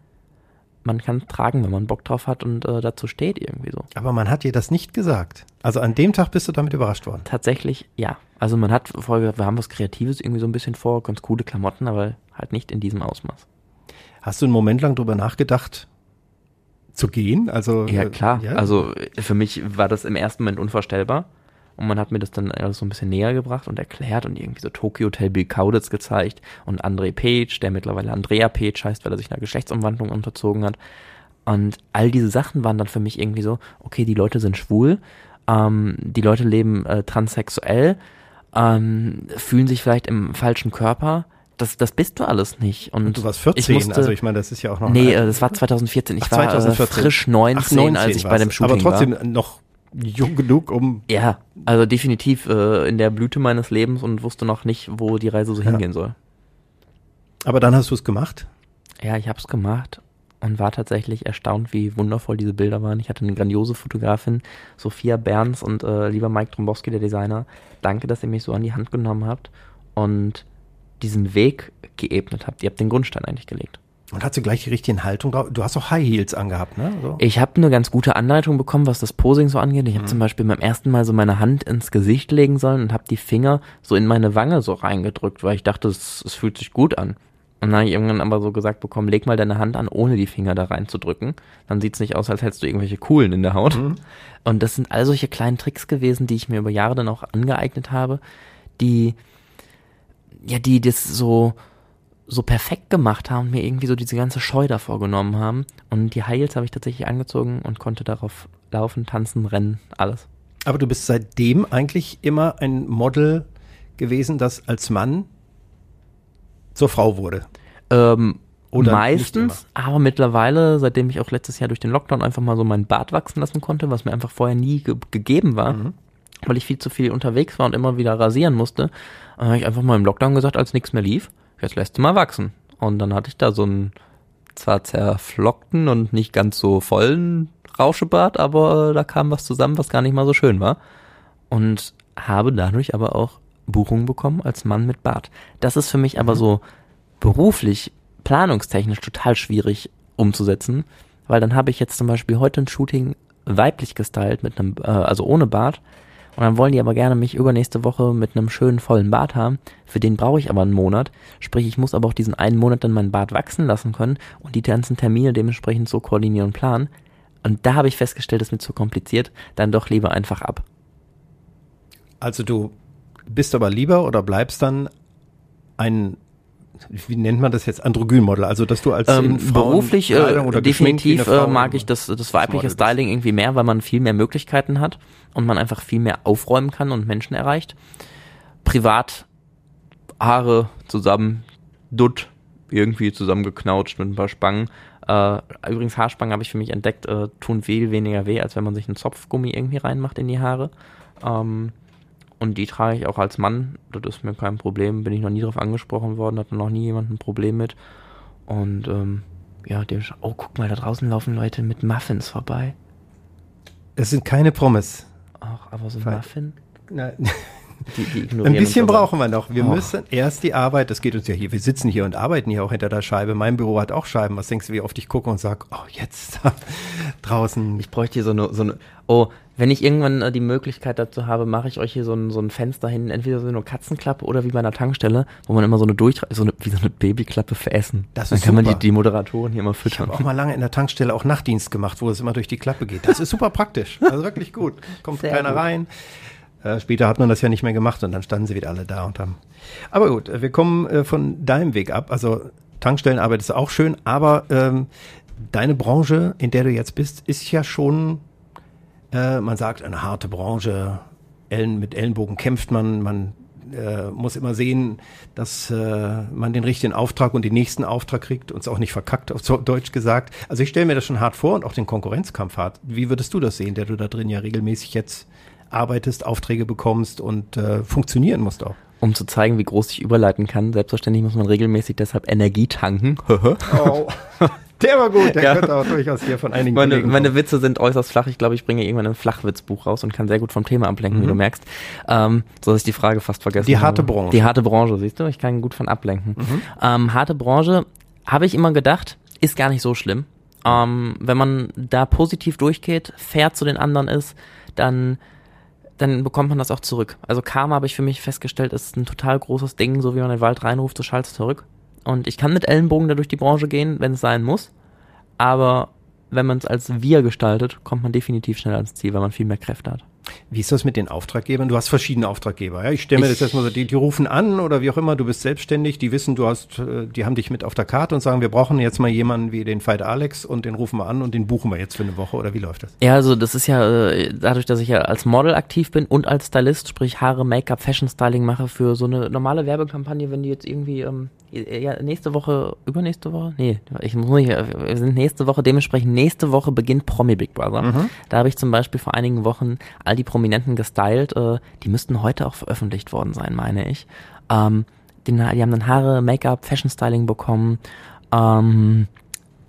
Man kann es tragen, wenn man Bock drauf hat und äh, dazu steht irgendwie so. Aber man hat dir das nicht gesagt. Also an dem Tag bist du damit überrascht worden. Tatsächlich, ja. Also man hat vorher, wir haben was Kreatives irgendwie so ein bisschen vor, ganz coole Klamotten, aber halt nicht in diesem Ausmaß. Hast du einen Moment lang drüber nachgedacht, zu gehen? Also ja klar. Ja. Also für mich war das im ersten Moment unvorstellbar und man hat mir das dann alles so ein bisschen näher gebracht und erklärt und irgendwie so Tokyo Hotel Bill Kauditz gezeigt und André Page, der mittlerweile Andrea Page heißt, weil er sich einer Geschlechtsumwandlung unterzogen hat. Und all diese Sachen waren dann für mich irgendwie so, okay, die Leute sind schwul, ähm, die Leute leben äh, transsexuell, ähm, fühlen sich vielleicht im falschen Körper. Das, das bist du alles nicht. Und, und du warst 14, ich musste, also ich meine, das ist ja auch noch. Nee, äh, das war 2014. Ich Ach, 2014. war äh, frisch 19, Ach, 19 als ich bei dem Shooting war. Aber trotzdem war. noch jung genug, um. Ja, also definitiv äh, in der Blüte meines Lebens und wusste noch nicht, wo die Reise so ja. hingehen soll. Aber dann hast du es gemacht? Ja, ich habe es gemacht und war tatsächlich erstaunt, wie wundervoll diese Bilder waren. Ich hatte eine grandiose Fotografin, Sophia Berns und äh, lieber Mike Trombowski, der Designer. Danke, dass ihr mich so an die Hand genommen habt und diesen Weg geebnet habt. Ihr habt den Grundstein eigentlich gelegt. Und hat sie gleich die richtige Haltung drauf? Du hast auch High Heels angehabt, ne? So. Ich habe eine ganz gute Anleitung bekommen, was das Posing so angeht. Ich habe mhm. zum Beispiel beim ersten Mal so meine Hand ins Gesicht legen sollen und habe die Finger so in meine Wange so reingedrückt, weil ich dachte, es, es fühlt sich gut an. Und dann habe ich irgendwann aber so gesagt bekommen, leg mal deine Hand an, ohne die Finger da reinzudrücken. Dann sieht's nicht aus, als hättest du irgendwelche Kuhlen in der Haut. Mhm. Und das sind all solche kleinen Tricks gewesen, die ich mir über Jahre dann auch angeeignet habe, die, ja, die das so so perfekt gemacht haben und mir irgendwie so diese ganze Scheu davor genommen haben. Und die Heels habe ich tatsächlich angezogen und konnte darauf laufen, tanzen, rennen, alles. Aber du bist seitdem eigentlich immer ein Model gewesen, das als Mann zur Frau wurde. Ähm, Oder meistens, aber mittlerweile, seitdem ich auch letztes Jahr durch den Lockdown einfach mal so meinen Bart wachsen lassen konnte, was mir einfach vorher nie ge gegeben war, Mhm. weil ich viel zu viel unterwegs war und immer wieder rasieren musste, äh, habe ich einfach mal im Lockdown gesagt, als nichts mehr lief, jetzt lässt du mal wachsen. Und dann hatte ich da so einen zwar zerflockten und nicht ganz so vollen Rauschebart, aber da kam was zusammen, was gar nicht mal so schön war. Und habe dadurch aber auch Buchungen bekommen als Mann mit Bart. Das ist für mich aber so beruflich, planungstechnisch total schwierig umzusetzen, weil dann habe ich jetzt zum Beispiel heute ein Shooting weiblich gestylt mit einem, äh, also ohne Bart. Und dann wollen die aber gerne mich übernächste Woche mit einem schönen vollen Bart haben. Für den brauche ich aber einen Monat. Sprich, ich muss aber auch diesen einen Monat dann meinen Bart wachsen lassen können und die ganzen Termine dementsprechend so koordinieren und planen. Und da habe ich festgestellt, das ist mir zu kompliziert. Dann doch lieber einfach ab. Also du bist aber lieber oder bleibst dann ein, wie nennt man das jetzt, Androgynmodel? Also dass du als Ähm, beruflich äh, oder definitiv äh, mag ich das, das weibliche. Styling irgendwie mehr, weil man viel mehr Möglichkeiten hat und man einfach viel mehr aufräumen kann und Menschen erreicht. Privat Haare zusammen, dutt, irgendwie zusammengeknautscht mit ein paar Spangen. Äh, übrigens, Haarspangen habe ich für mich entdeckt, äh, tun viel weniger weh, als wenn man sich einen Zopfgummi irgendwie reinmacht in die Haare. Ähm, und die trage ich auch als Mann. Das ist mir kein Problem. Bin ich noch nie drauf angesprochen worden, hatte noch nie jemand ein Problem mit. Und ähm, ja, dem oh, guck mal, da draußen laufen Leute mit Muffins vorbei. Es sind keine Pommes. Ach, aber so ein. Muffin? Na, Die, die ignorieren Ein bisschen brauchen wir noch. Wir Och. müssen erst die Arbeit, das geht uns ja hier, wir sitzen hier und arbeiten hier auch hinter der Scheibe. Mein Büro hat auch Scheiben. Was denkst du, wie oft ich gucke und sage, oh, jetzt draußen. Ich bräuchte hier so eine, so eine, oh, wenn ich irgendwann äh, die Möglichkeit dazu habe, mache ich euch hier so ein, so ein Fenster hin, entweder so eine Katzenklappe oder wie bei einer Tankstelle, wo man immer so eine durch, so eine, wie so eine Babyklappe für Essen. Das Dann ist kann man die, super. die Moderatoren hier immer Ich füttern. habe auch mal lange in der Tankstelle auch Nachtdienst gemacht, wo es immer durch die Klappe geht. Das ist super praktisch. Also wirklich gut. Kommt Sehr keiner gut. rein. Äh, später hat man das ja nicht mehr gemacht und dann standen sie wieder alle da und haben. Aber gut, äh, wir kommen äh, von deinem Weg ab. Also Tankstellenarbeit ist auch schön, aber ähm, deine Branche, in der du jetzt bist, ist ja schon, äh, man sagt, eine harte Branche. Ellen, mit Ellenbogen kämpft man, man äh, muss immer sehen, dass äh, man den richtigen Auftrag und den nächsten Auftrag kriegt und es auch nicht verkackt, auf so Deutsch gesagt. Also ich stelle mir das schon hart vor und auch den Konkurrenzkampf hart. Wie würdest du das sehen, der du da drin ja regelmäßig jetzt arbeitest, Aufträge bekommst und äh, funktionieren musst auch? Um zu zeigen, wie groß ich überleiten kann, selbstverständlich muss man regelmäßig deshalb Energie tanken. Oh, der war gut, der Ja. könnte auch durchaus hier von einigen Meine, Kollegen meine. Witze sind äußerst flach. Ich glaube, ich bringe irgendwann ein Flachwitzbuch raus und kann sehr gut vom Thema ablenken, Mhm. wie du merkst. Ähm, so dass ich die Frage fast vergessen Die harte habe. Branche. Mhm. Die harte Branche, siehst du? Ich kann gut von ablenken. Ähm, harte Branche, habe ich immer gedacht, ist gar nicht so schlimm. Ähm, wenn man da positiv durchgeht, fair zu den anderen ist, dann dann bekommt man das auch zurück. Also Karma habe ich für mich festgestellt, ist ein total großes Ding, so wie man den Wald reinruft, so schallt es zurück. Und ich kann mit Ellenbogen da durch die Branche gehen, wenn es sein muss. Aber wenn man es als wir gestaltet, kommt man definitiv schneller ans Ziel, weil man viel mehr Kräfte hat. Wie ist das mit den Auftraggebern? Du hast verschiedene Auftraggeber. Ja? Ich stelle mir Ich- das erstmal so, die, die rufen an oder wie auch immer, du bist selbstständig, die wissen, du hast, äh, die haben dich mit auf der Karte und sagen, wir brauchen jetzt mal jemanden wie den Fight Alex und den rufen wir an und den buchen wir jetzt für eine Woche oder wie läuft das? Ja, also das ist ja äh, dadurch, dass ich ja als Model aktiv bin und als Stylist, sprich Haare, Make-up, Fashion Styling mache für so eine normale Werbekampagne, wenn die jetzt irgendwie ähm, ja, nächste Woche, übernächste Woche? Nee, ich muss nicht, wir sind nächste Woche, dementsprechend nächste Woche beginnt Promi Big Brother. Da habe ich zum Beispiel vor einigen Wochen all die Prominenten gestylt, äh, die müssten heute auch veröffentlicht worden sein, meine ich. Ähm, den, die haben dann Haare, Make-up, Fashion Styling bekommen. Ähm,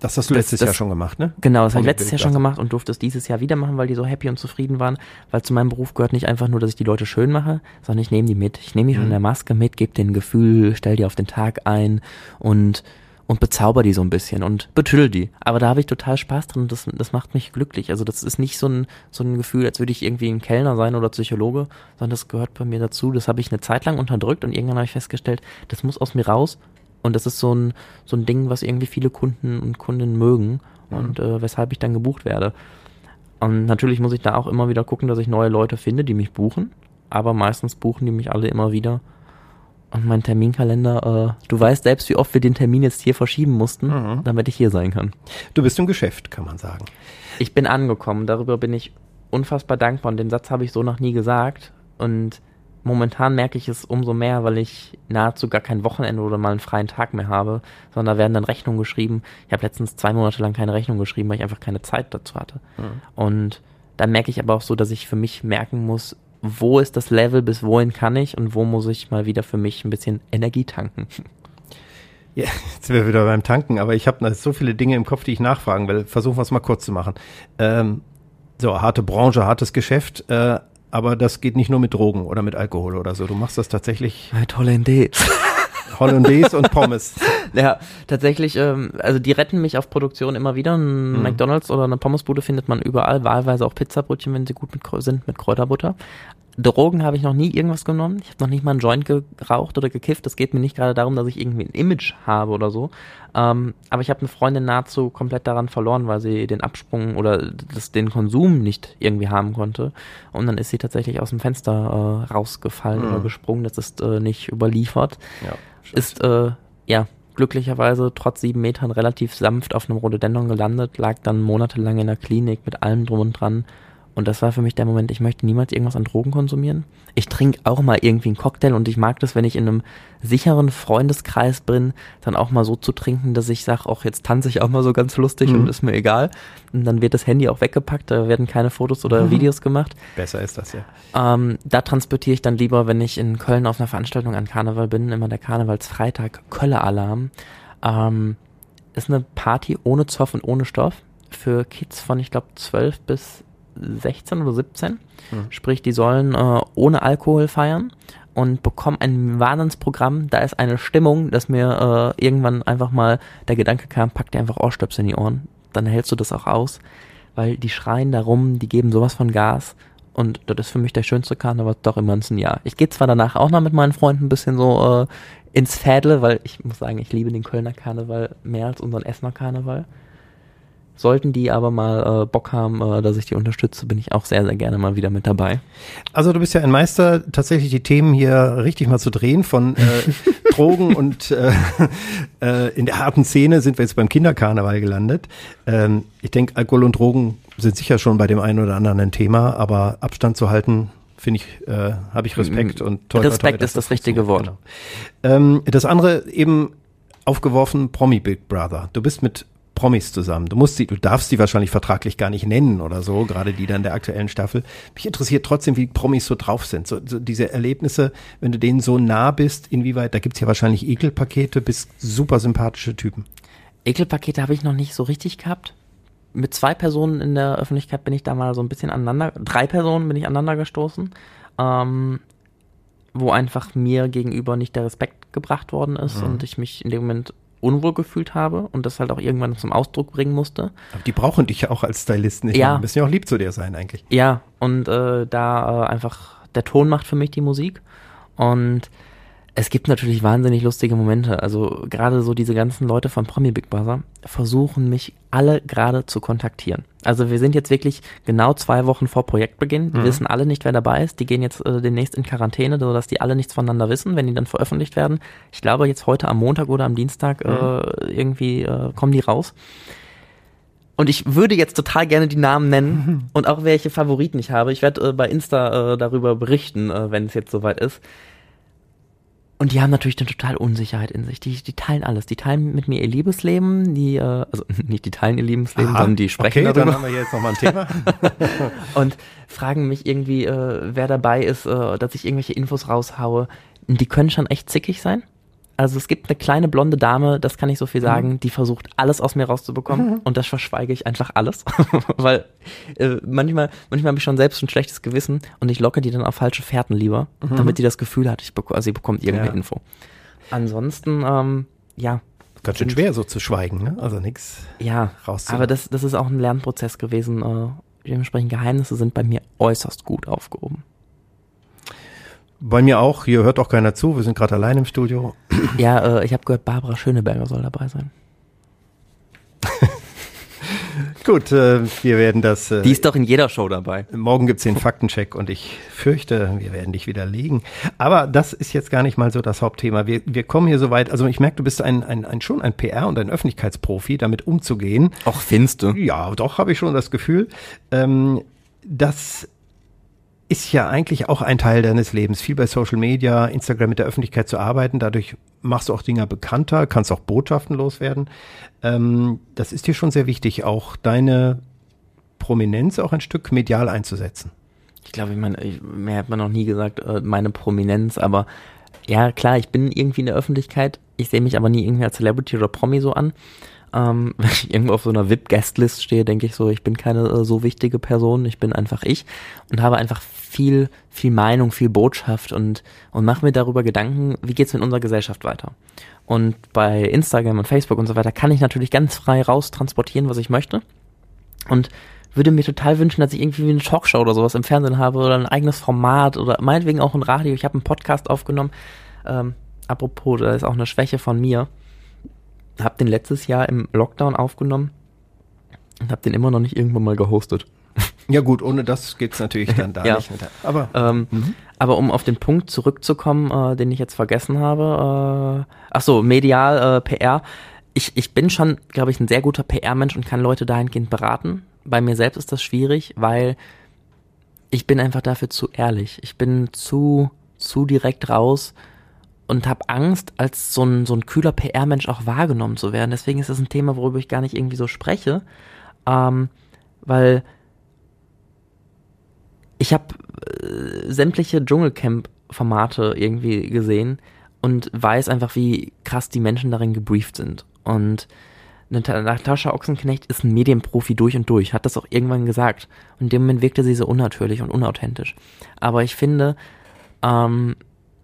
Das hast du letztes das- Jahr schon gemacht, ne? Genau, das habe ich letztes Jahr schon gemacht und durfte es dieses Jahr wieder machen, weil die so happy und zufrieden waren. Weil zu meinem Beruf gehört nicht einfach nur, dass ich die Leute schön mache, sondern ich nehme die mit. Ich nehme die schon in der Maske mit, gebe denen Gefühl, stell die auf den Tag ein und und bezauber die so ein bisschen und betüdel die. Aber da habe ich total Spaß drin und das, das macht mich glücklich. Also das ist nicht so ein, so ein Gefühl, als würde ich irgendwie ein Kellner sein oder Psychologe, sondern das gehört bei mir dazu. Das habe ich eine Zeit lang unterdrückt und irgendwann habe ich festgestellt, das muss aus mir raus und das ist so ein, so ein Ding, was irgendwie viele Kunden und Kundinnen mögen und äh, weshalb ich dann gebucht werde. Und natürlich muss ich da auch immer wieder gucken, dass ich neue Leute finde, die mich buchen. Aber meistens buchen die mich alle immer wieder. Und mein Terminkalender, äh, du weißt selbst, wie oft wir den Termin jetzt hier verschieben mussten, Mhm. damit ich hier sein kann. Du bist im Geschäft, kann man sagen. Ich bin angekommen, darüber bin ich unfassbar dankbar und den Satz habe ich so noch nie gesagt. Und momentan merke ich es umso mehr, weil ich nahezu gar kein Wochenende oder mal einen freien Tag mehr habe, sondern da werden dann Rechnungen geschrieben. Ich habe letztens zwei Monate lang keine Rechnung geschrieben, weil ich einfach keine Zeit dazu hatte. Und dann merke ich aber auch so, dass ich für mich merken muss, wo ist das Level, bis wohin kann ich und wo muss ich mal wieder für mich ein bisschen Energie tanken. Ja, jetzt sind wir wieder beim Tanken, aber ich habe so viele Dinge im Kopf, die ich nachfragen will. Versuchen wir es mal kurz zu machen. Ähm, so, harte Branche, hartes Geschäft, äh, aber das geht nicht nur mit Drogen oder mit Alkohol oder so. Du machst das tatsächlich Tolle Idee. Hollandaise und Pommes. Ja, tatsächlich, ähm, also die retten mich auf Produktion immer wieder. Ein Mhm. McDonalds oder eine Pommesbude findet man überall, wahlweise auch Pizzabrötchen, wenn sie gut mit, sind, mit Kräuterbutter. Drogen habe ich noch nie irgendwas genommen. Ich habe noch nicht mal einen Joint geraucht oder gekifft. Es geht mir nicht gerade darum, dass ich irgendwie ein Image habe oder so. Ähm, aber ich habe eine Freundin nahezu komplett daran verloren, weil sie den Absprung oder das, den Konsum nicht irgendwie haben konnte. Und dann ist sie tatsächlich aus dem Fenster äh, rausgefallen Mhm. oder gesprungen. Das ist äh, nicht überliefert Ja, ist äh, ja glücklicherweise trotz sieben Metern relativ sanft auf einem Rhododendron gelandet, lag dann monatelang in der Klinik mit allem drum und dran. Und das war für mich der Moment, ich möchte niemals irgendwas an Drogen konsumieren. Ich trinke auch mal irgendwie einen Cocktail und ich mag das, wenn ich in einem sicheren Freundeskreis bin, dann auch mal so zu trinken, dass ich sage, auch jetzt tanze ich auch mal so ganz lustig Mhm. und ist mir egal. Und dann wird das Handy auch weggepackt, da werden keine Fotos oder Videos gemacht. besser ist das ja. Ähm, da transportiere ich dann lieber, wenn ich in Köln auf einer Veranstaltung an Karneval bin, immer der Karnevalsfreitag Kölle Alarm. Ähm, ist eine Party ohne Zoff und ohne Stoff für Kids von, ich glaube, 12 bis 16 oder 17. Mhm. Sprich, die sollen äh, ohne Alkohol feiern und bekommen ein Wahnsinnsprogramm. Da ist eine Stimmung, dass mir äh, irgendwann einfach mal der Gedanke kam, pack dir einfach Ohrstöpsel in die Ohren. Dann hältst du das auch aus, weil die schreien darum, die geben sowas von Gas. Und das ist für mich der schönste Karneval doch im ganzen Jahr. Ich gehe zwar danach auch noch mit meinen Freunden ein bisschen so äh, ins Fädle, weil ich muss sagen, ich liebe den Kölner Karneval mehr als unseren Essener Karneval. Sollten die aber mal äh, Bock haben, äh, dass ich die unterstütze, bin ich auch sehr, sehr gerne mal wieder mit dabei. Also du bist ja ein Meister, tatsächlich die Themen hier richtig mal zu drehen von äh, Drogen und äh, äh, in der harten Szene sind wir jetzt beim Kinderkarneval gelandet. Ähm, ich denke, Alkohol und Drogen sind sicher schon bei dem einen oder anderen ein Thema, aber Abstand zu halten, finde ich, äh, habe ich Respekt und toi, toi, toi, Respekt dass ist das funktioniert. richtige Wort. Genau. Ähm, das andere eben aufgeworfen, Promi Big Brother. Du bist mit Promis zusammen. Du musst sie, du darfst sie wahrscheinlich vertraglich gar nicht nennen oder so, gerade die dann der aktuellen Staffel. Mich interessiert trotzdem, wie Promis so drauf sind. So, so diese Erlebnisse, wenn du denen so nah bist, inwieweit, da gibt's ja wahrscheinlich Ekelpakete bis super sympathische Typen. Ekelpakete habe ich noch nicht so richtig gehabt. Mit zwei Personen in der Öffentlichkeit bin ich da mal so ein bisschen aneinander, drei Personen bin ich aneinander gestoßen, ähm, wo einfach mir gegenüber nicht der Respekt gebracht worden ist Mhm. und ich mich in dem Moment unwohl gefühlt habe und das halt auch irgendwann zum Ausdruck bringen musste. Aber die brauchen dich ja auch als Stylisten. Ich Ja. die müssen ja auch lieb zu dir sein eigentlich. Ja, und äh, da äh, einfach der Ton macht für mich die Musik. Und es gibt natürlich wahnsinnig lustige Momente. Also gerade so diese ganzen Leute von Promi Big Brother versuchen mich alle gerade zu kontaktieren. Also wir sind jetzt wirklich genau zwei Wochen vor Projektbeginn. Die wissen alle nicht, wer dabei ist. Die gehen jetzt äh, demnächst in Quarantäne, sodass die alle nichts voneinander wissen, wenn die dann veröffentlicht werden. Ich glaube jetzt heute am Montag oder am Dienstag äh, irgendwie äh, kommen die raus. Und ich würde jetzt total gerne die Namen nennen und auch welche Favoriten ich habe. Ich werde äh, bei Insta äh, darüber berichten, äh, wenn es jetzt soweit ist. Und die haben natürlich eine total Unsicherheit in sich. Die, die teilen alles. Die teilen mit mir ihr Liebesleben, die, äh, also nicht die teilen ihr Liebesleben, Aha, sondern die sprechen okay, darüber dann haben wir hier jetzt nochmal ein Thema. und fragen mich irgendwie, äh, wer dabei ist, äh, dass ich irgendwelche Infos raushaue. Die können schon echt zickig sein. Also es gibt eine kleine blonde Dame, das kann ich so viel sagen, die versucht alles aus mir rauszubekommen und das verschweige ich einfach alles, weil äh, manchmal manchmal habe ich schon selbst ein schlechtes Gewissen und ich locke die dann auf falsche Fährten lieber, damit die das Gefühl hat, ich bek also sie bekommt irgendeine Ja. Info. Ansonsten ähm, ja, Ganz schön schwer so zu schweigen, ne? Also nix. ja, aber das, das ist auch ein Lernprozess gewesen. Äh, dementsprechend Geheimnisse sind bei mir äußerst gut aufgehoben. Bei mir auch, hier hört auch keiner zu, wir sind gerade allein im Studio. Ja, äh, ich habe gehört, Barbara Schöneberger soll dabei sein. Gut, äh, wir werden das. Äh, Die ist doch in jeder Show dabei. Morgen gibt's den Faktencheck und ich fürchte, wir werden dich widerlegen. Aber das ist jetzt gar nicht mal so das Hauptthema. Wir, wir kommen hier so weit, also ich merke, du bist ein, ein, ein schon ein PR- und ein Öffentlichkeitsprofi, damit umzugehen. Auch findest du? Ja, doch, habe ich schon das Gefühl. Ähm, das ist ja eigentlich auch ein Teil deines Lebens, viel bei Social Media, Instagram mit der Öffentlichkeit zu arbeiten. Dadurch machst du auch Dinge bekannter, kannst auch Botschaften loswerden. Ähm, das ist dir schon sehr wichtig, auch deine Prominenz auch ein Stück medial einzusetzen. Ich glaube, ich meine, mir hat man noch nie gesagt, äh, meine Prominenz, aber ja, klar, ich bin irgendwie in der Öffentlichkeit. Ich sehe mich aber nie irgendwie als Celebrity oder Promi so an. Ähm, wenn ich irgendwo auf so einer VIP-Guest-List stehe, denke ich so, ich bin keine äh, so wichtige Person, ich bin einfach ich und habe einfach viel, viel Meinung, viel Botschaft und, und mache mir darüber Gedanken, wie geht's in unserer Gesellschaft weiter. Und bei Instagram und Facebook und so weiter kann ich natürlich ganz frei raus transportieren, was ich möchte. Und würde mir total wünschen, dass ich irgendwie eine Talkshow oder sowas im Fernsehen habe oder ein eigenes Format oder meinetwegen auch ein Radio. Ich habe einen Podcast aufgenommen. Ähm, apropos, da ist auch eine Schwäche von mir. Hab den letztes Jahr im Lockdown aufgenommen und hab den immer noch nicht irgendwann mal gehostet. Ja gut, ohne das geht's natürlich dann da Ja. nicht. Mit. Aber Ähm, Aber um auf den Punkt zurückzukommen, äh, den ich jetzt vergessen habe, äh, ach so, medial, äh, PR. Ich, ich bin schon, glaube ich, ein sehr guter PR-Mensch und kann Leute dahingehend beraten. Bei mir selbst ist das schwierig, weil ich bin einfach dafür zu ehrlich. Ich bin zu, zu direkt raus und habe Angst, als so ein, so ein kühler PR-Mensch auch wahrgenommen zu werden. Deswegen ist das ein Thema, worüber ich gar nicht irgendwie so spreche. Ähm, weil ich habe äh, sämtliche Dschungelcamp-Formate irgendwie gesehen und weiß einfach, wie krass die Menschen darin gebrieft sind. Und Nat- Natascha Ochsenknecht ist ein Medienprofi durch und durch, hat das auch irgendwann gesagt. Und in dem Moment wirkte sie so unnatürlich und unauthentisch. Aber ich finde, ähm,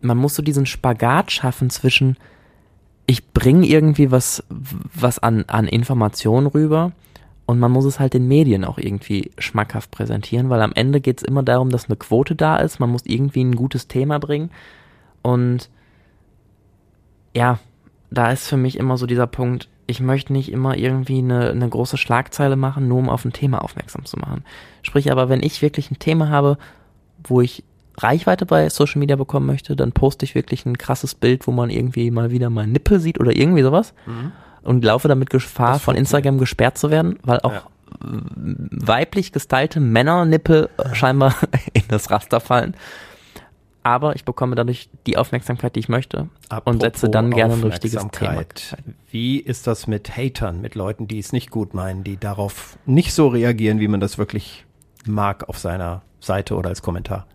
man muss so diesen Spagat schaffen zwischen, ich bringe irgendwie was, was an, an Informationen rüber und man muss es halt den Medien auch irgendwie schmackhaft präsentieren, weil am Ende geht es immer darum, dass eine Quote da ist, man muss irgendwie ein gutes Thema bringen und ja, da ist für mich immer so dieser Punkt, ich möchte nicht immer irgendwie eine, eine große Schlagzeile machen, nur um auf ein Thema aufmerksam zu machen. Sprich aber, wenn ich wirklich ein Thema habe, wo ich Reichweite bei Social Media bekommen möchte, dann poste ich wirklich ein krasses Bild, wo man irgendwie mal wieder mal Nippel sieht oder irgendwie sowas und laufe damit Gefahr, von. Instagram gesperrt zu werden, weil auch Ja. weiblich gestylte Männernippel scheinbar in das Raster fallen. Aber ich bekomme dadurch die Aufmerksamkeit, die ich möchte und setze dann gerne ein richtiges Thema. Wie ist das mit Hatern, mit Leuten, die es nicht gut meinen, die darauf nicht so reagieren, wie man das wirklich mag auf seiner Seite oder als Kommentar?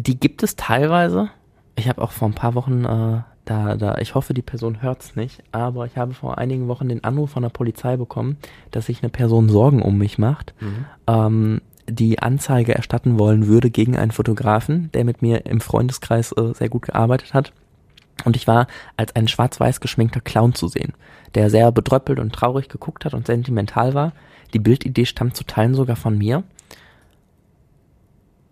Die gibt es teilweise. Ich habe auch vor ein paar Wochen, äh, da, da, ich hoffe, die Person hört's nicht, aber ich habe vor einigen Wochen den Anruf von der Polizei bekommen, dass sich eine Person Sorgen um mich macht, ähm, die Anzeige erstatten wollen würde gegen einen Fotografen, der mit mir im Freundeskreis äh, sehr gut gearbeitet hat. Und ich war als ein schwarz-weiß geschminkter Clown zu sehen, der sehr bedröppelt und traurig geguckt hat und sentimental war. Die Bildidee stammt zu Teilen sogar von mir.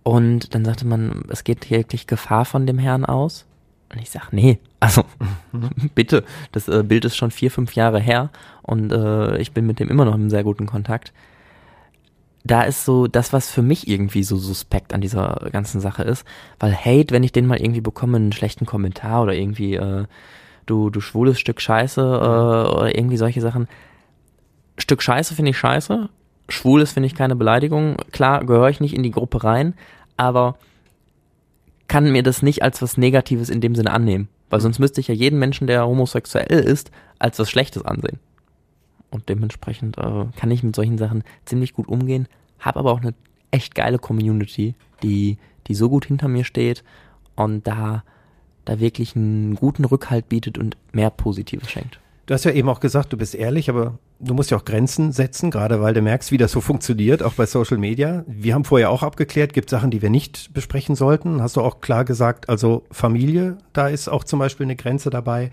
Und dann sagte man, es geht wirklich Gefahr von dem Herrn aus. Und ich sag, nee, also bitte, das äh, Bild ist schon vier, fünf Jahre her und äh, ich bin mit dem immer noch im sehr guten Kontakt. Da ist so das, was für mich irgendwie so suspekt an dieser ganzen Sache ist, weil Hate, wenn ich den mal irgendwie bekomme, einen schlechten Kommentar oder irgendwie äh, du du schwules Stück Scheiße äh, oder irgendwie solche Sachen. Stück Scheiße finde ich scheiße, Schwules finde ich keine Beleidigung. Klar, gehöre ich nicht in die Gruppe rein, aber kann mir das nicht als was Negatives in dem Sinne annehmen. Weil sonst müsste ich ja jeden Menschen, der homosexuell ist, als was Schlechtes ansehen. Und dementsprechend äh, kann ich mit solchen Sachen ziemlich gut umgehen, habe aber auch eine echt geile Community, die, die so gut hinter mir steht und da, da wirklich einen guten Rückhalt bietet und mehr Positives schenkt. Du hast ja eben auch gesagt, du bist ehrlich, aber du musst ja auch Grenzen setzen, gerade weil du merkst, wie das so funktioniert, auch bei Social Media. Wir haben vorher auch abgeklärt, gibt Sachen, die wir nicht besprechen sollten. Hast du auch klar gesagt, also Familie, da ist auch zum Beispiel eine Grenze dabei.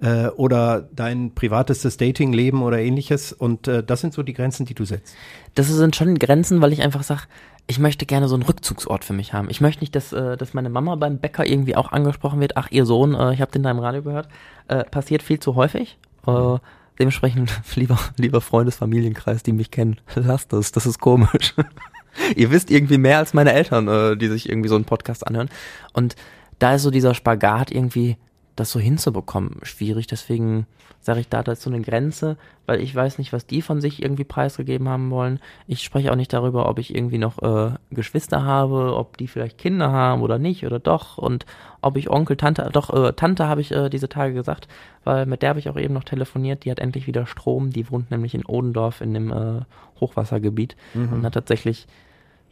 Äh, oder dein privatestes Datingleben oder ähnliches. Und äh, das sind so die Grenzen, die du setzt. das sind schon Grenzen, weil ich einfach sage, ich möchte gerne so einen Rückzugsort für mich haben. Ich möchte nicht, dass, äh, dass meine Mama beim Bäcker irgendwie auch angesprochen wird. Ach, ihr Sohn, äh, ich habe den da im Radio gehört. Äh, passiert viel zu häufig. Äh, dementsprechend, lieber, lieber Freundesfamilienkreis, die mich kennen, lasst das, das ist komisch. Ihr wisst irgendwie mehr als meine Eltern, äh, die sich irgendwie so einen Podcast anhören. Und da ist so dieser Spagat irgendwie, das so hinzubekommen, schwierig. Deswegen sage ich, da da ist so eine Grenze, weil ich weiß nicht, was die von sich irgendwie preisgegeben haben wollen. Ich spreche auch nicht darüber, ob ich irgendwie noch äh, Geschwister habe, ob die vielleicht Kinder haben oder nicht oder doch und ob ich Onkel, Tante, doch, äh, Tante habe ich äh, diese Tage gesagt, weil mit der habe ich auch eben noch telefoniert, die hat endlich wieder Strom, die wohnt nämlich in Odendorf in dem äh, Hochwassergebiet mhm. und hat tatsächlich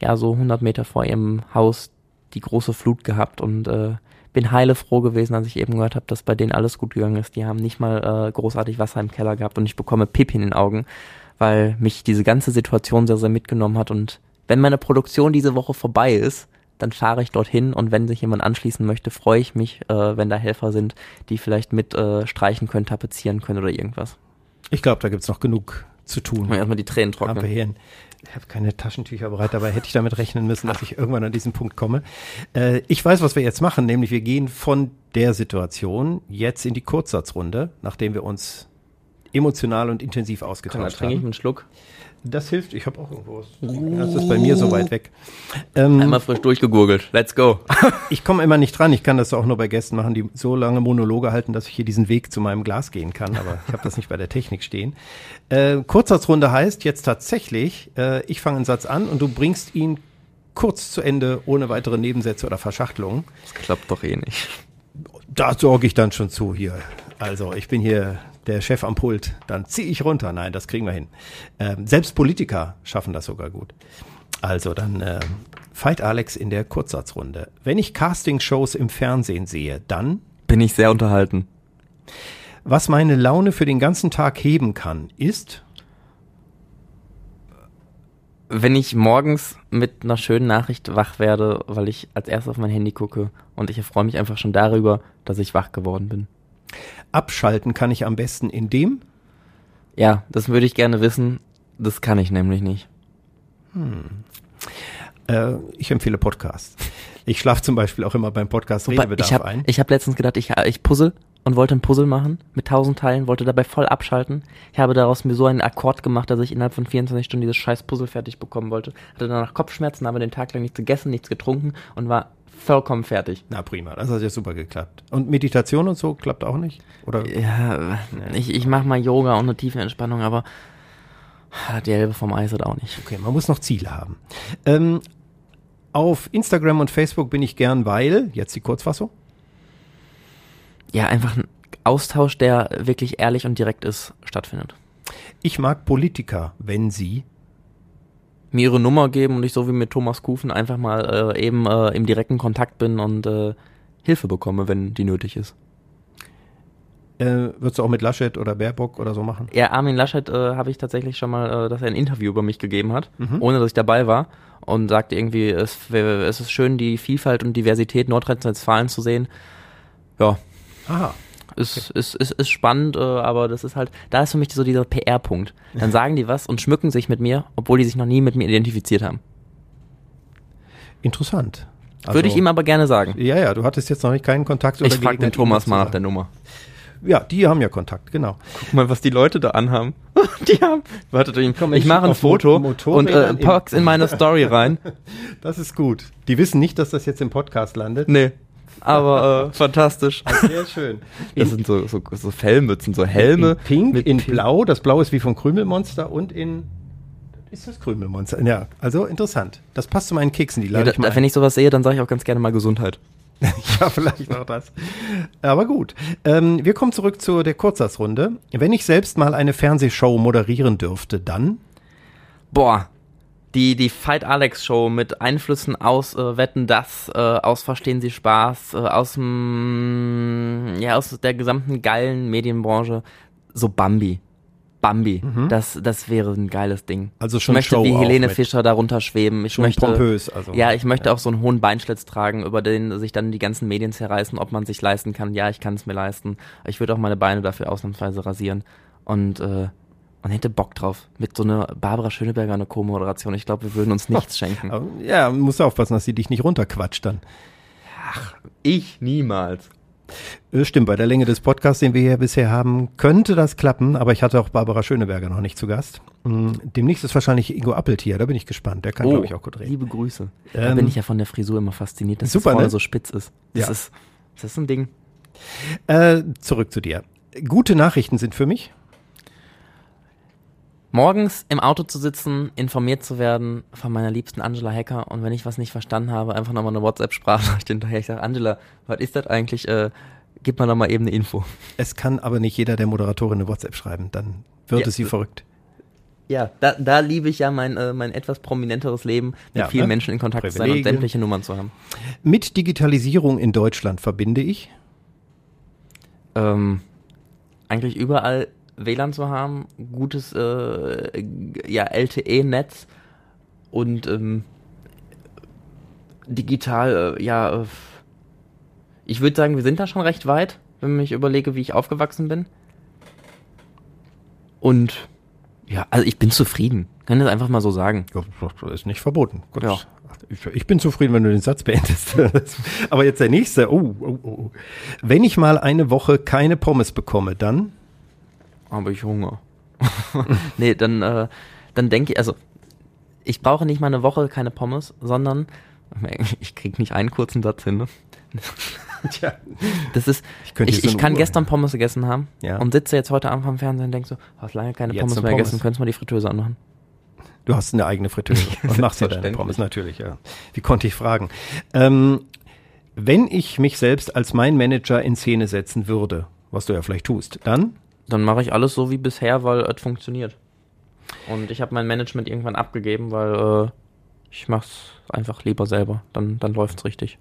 ja so 100 Meter vor ihrem Haus die große Flut gehabt und äh, bin heile froh gewesen, als ich eben gehört habe, dass bei denen alles gut gegangen ist. Die haben nicht mal äh, großartig Wasser im Keller gehabt und ich bekomme Pipi in den Augen, weil mich diese ganze Situation sehr, sehr mitgenommen hat. Und wenn meine Produktion diese Woche vorbei ist, dann fahre ich dorthin und wenn sich jemand anschließen möchte, freue ich mich, äh, wenn da Helfer sind, die vielleicht mit äh, streichen können, tapezieren können oder irgendwas. Ich glaube, da gibt's noch genug zu tun. Erstmal die Tränen trocknen habe keine Taschentücher bereit, dabei hätte ich damit rechnen müssen, dass ich irgendwann an diesen Punkt komme. Äh, ich weiß, was wir jetzt machen, nämlich wir gehen von der Situation jetzt in die Kurzsatzrunde, nachdem wir uns emotional und intensiv ausgetauscht Komm, da trinke ich einen Schluck. Das hilft. Ich habe auch irgendwo was. Das ist bei mir so weit weg. Ähm, Einmal frisch durchgegurgelt. Let's go. ich komme immer nicht dran. Ich kann das auch nur bei Gästen machen, die so lange Monologe halten, dass ich hier diesen Weg zu meinem Glas gehen kann. Aber ich habe das nicht bei der Technik stehen. Äh, Kurzsatzrunde heißt jetzt tatsächlich, äh, ich fange einen Satz an und du bringst ihn kurz zu Ende, ohne weitere Nebensätze oder Verschachtelungen. Das klappt doch eh nicht. Da sorge ich dann schon zu hier. Also ich bin hier der Chef am Pult, dann ziehe ich runter. Nein, das kriegen wir hin. Ähm, selbst Politiker schaffen das sogar gut. Also dann äh, Fight Alex in der Kurzsatzrunde. Wenn ich Castingshows im Fernsehen sehe, dann bin ich sehr unterhalten. Was meine Laune für den ganzen Tag heben kann, ist wenn ich morgens mit einer schönen Nachricht wach werde, weil ich als erstes auf mein Handy gucke und ich freue mich einfach schon darüber, dass ich wach geworden bin. Abschalten kann ich am besten in dem? Ja, das würde ich gerne wissen. Das kann ich nämlich nicht. Hm. Äh, ich empfehle Podcasts. Ich schlafe zum Beispiel auch immer beim Podcast Redebedarf ich hab, ein. Ich habe letztens gedacht, ich, ich puzzle und wollte ein Puzzle machen mit tausend Teilen, wollte dabei voll abschalten. Ich habe daraus mir so einen Akkord gemacht, dass ich innerhalb von 24 Stunden dieses scheiß Puzzle fertig bekommen wollte. Hatte danach Kopfschmerzen, habe den Tag lang nichts gegessen, nichts getrunken und war vollkommen fertig. Na prima, das hat ja super geklappt. Und Meditation und so klappt auch nicht? Oder? Ja, ich, ich mache mal Yoga und eine tiefe Entspannung, aber die Hälfte vom Eis hat auch nicht. Okay, man muss noch Ziele haben. Ähm, auf Instagram und Facebook bin ich gern, weil, jetzt die Kurzfassung. Ja, einfach ein Austausch, der wirklich ehrlich und direkt ist, stattfindet. Ich mag Politiker, wenn sie mir ihre Nummer geben und ich so wie mit Thomas Kufen einfach mal äh, eben äh, im direkten Kontakt bin und äh, Hilfe bekomme, wenn die nötig ist. Äh, würdest du auch mit Laschet oder Baerbock oder so machen? Ja, Armin Laschet äh, habe ich tatsächlich schon mal, äh, dass er ein Interview über mich gegeben hat, mhm. ohne dass ich dabei war und sagte irgendwie, es, es ist schön, die Vielfalt und Diversität Nordrhein-Westfalen zu sehen. Ja. Aha ist, ist, ist, ist spannend, äh, aber das ist halt, da ist für mich so dieser PR-Punkt. Dann sagen die was und schmücken sich mit mir, obwohl die sich noch nie mit mir identifiziert haben. Interessant. Also, Würde ich ihm aber gerne sagen. Ja, ja, du hattest jetzt noch nicht keinen Kontakt. Oder ich frage den Thomas mal nach der Nummer. Ja, die haben ja Kontakt, genau. Guck mal, was die Leute da anhaben. die haben. Wartet, ich, ich mache ein Foto und äh, pack's in meine Story rein. Das ist gut. Die wissen nicht, dass das jetzt im Podcast landet. Nee aber äh, fantastisch. Sehr schön. Das sind so, so, so Fellmützen, so Helme. In Pink, in Blau, das Blau ist wie vom Krümelmonster und in ist das Krümelmonster. Ja, also interessant. Das passt zu meinen Keksen, die lade ja, ich mal. Wenn ich sowas sehe, dann sage ich auch ganz gerne mal Gesundheit. ja, vielleicht noch das. Aber gut. Ähm, wir kommen zurück zu der Kurzsatzrunde. Wenn ich selbst mal eine Fernsehshow moderieren dürfte, dann? Boah, die, die Fight Alex Show mit Einflüssen aus äh, Wetten das, äh, aus Verstehen Sie Spaß, äh, aus dem, ja, aus der gesamten geilen Medienbranche, so Bambi. Bambi, mhm. das, das wäre ein geiles Ding. Also schon Ich möchte Show wie Helene Fischer darunter schweben. Ich schon möchte, pompös, also. Ja, ich möchte ja. auch so einen hohen Beinschlitz tragen, über den sich dann die ganzen Medien zerreißen, ob man sich leisten kann. Ja, ich kann es mir leisten. Ich würde auch meine Beine dafür ausnahmsweise rasieren. Und äh, man hätte Bock drauf. Mit so einer Barbara Schöneberger eine Co-Moderation. Ich glaube, wir würden uns nichts schenken. Ja, musst du aufpassen, dass sie dich nicht runterquatscht dann. Ach, ich niemals. Äh, Stimmt, bei der Länge des Podcasts, den wir hier bisher haben, könnte das klappen, aber ich hatte auch Barbara Schöneberger noch nicht zu Gast. Mm, Demnächst ist wahrscheinlich Ingo Appeltier, da bin ich gespannt. Der kann, glaube ich, auch gut reden. Liebe Grüße. da Ähm, bin ich ja von der Frisur immer fasziniert, dass super, das vorne ne? so spitz ist. Das Ja. ist, das ist ein Ding. Äh, zurück zu dir. Gute Nachrichten sind für mich. Morgens im Auto zu sitzen, informiert zu werden von meiner liebsten Angela Hacker und wenn ich was nicht verstanden habe, einfach nochmal eine WhatsApp-Sprachnachricht hinterher. Ich sage, Angela, was ist das eigentlich? Äh, gib mir doch mal eben eine Info. Es kann aber nicht jeder der Moderatorin eine WhatsApp schreiben, dann wird Ja, es sie äh, verrückt. Ja, da, da liebe ich ja mein, äh, mein etwas prominenteres Leben, mit Ja, vielen ne? Menschen in Kontakt zu sein und sämtliche Nummern zu haben. Mit Digitalisierung in Deutschland verbinde ich. ähm, eigentlich überall WLAN zu haben, gutes äh, ja, LTE-Netz und ähm, digital, äh, ja, äh, ich würde sagen, wir sind da schon recht weit, wenn ich überlege, wie ich aufgewachsen bin. Und ja, also ich bin zufrieden. Kann das einfach mal so sagen. Ja, das ist nicht verboten. Gut. Ja. Ich, ich bin zufrieden, wenn du den Satz beendest. Aber jetzt der nächste. Oh, oh, oh. Wenn ich mal eine Woche keine Pommes bekomme, dann Aber ich Hunger. nee, dann, äh, dann denke ich, also ich brauche nicht mal eine Woche keine Pommes, sondern ich krieg nicht einen kurzen Satz hin. Ne? Tja. Das ist, Ich könnte ich, ich kann Uhr- gestern Pommes gegessen haben Ja. und sitze jetzt heute Abend vom Fernsehen und denke so, hast lange keine Jetzt Pommes mehr Pommes. gegessen, könntest du mal die Fritteuse anmachen? Du hast eine eigene Fritteuse und machst ja deine. Pommes, natürlich, ja. Wie konnte ich fragen? Ähm, wenn ich mich selbst als mein Manager in Szene setzen würde, was du ja vielleicht tust, dann? Dann mache ich alles so wie bisher, weil es funktioniert. Und ich habe mein Management irgendwann abgegeben, weil äh, ich mach's einfach lieber selber. Dann, dann läuft's richtig.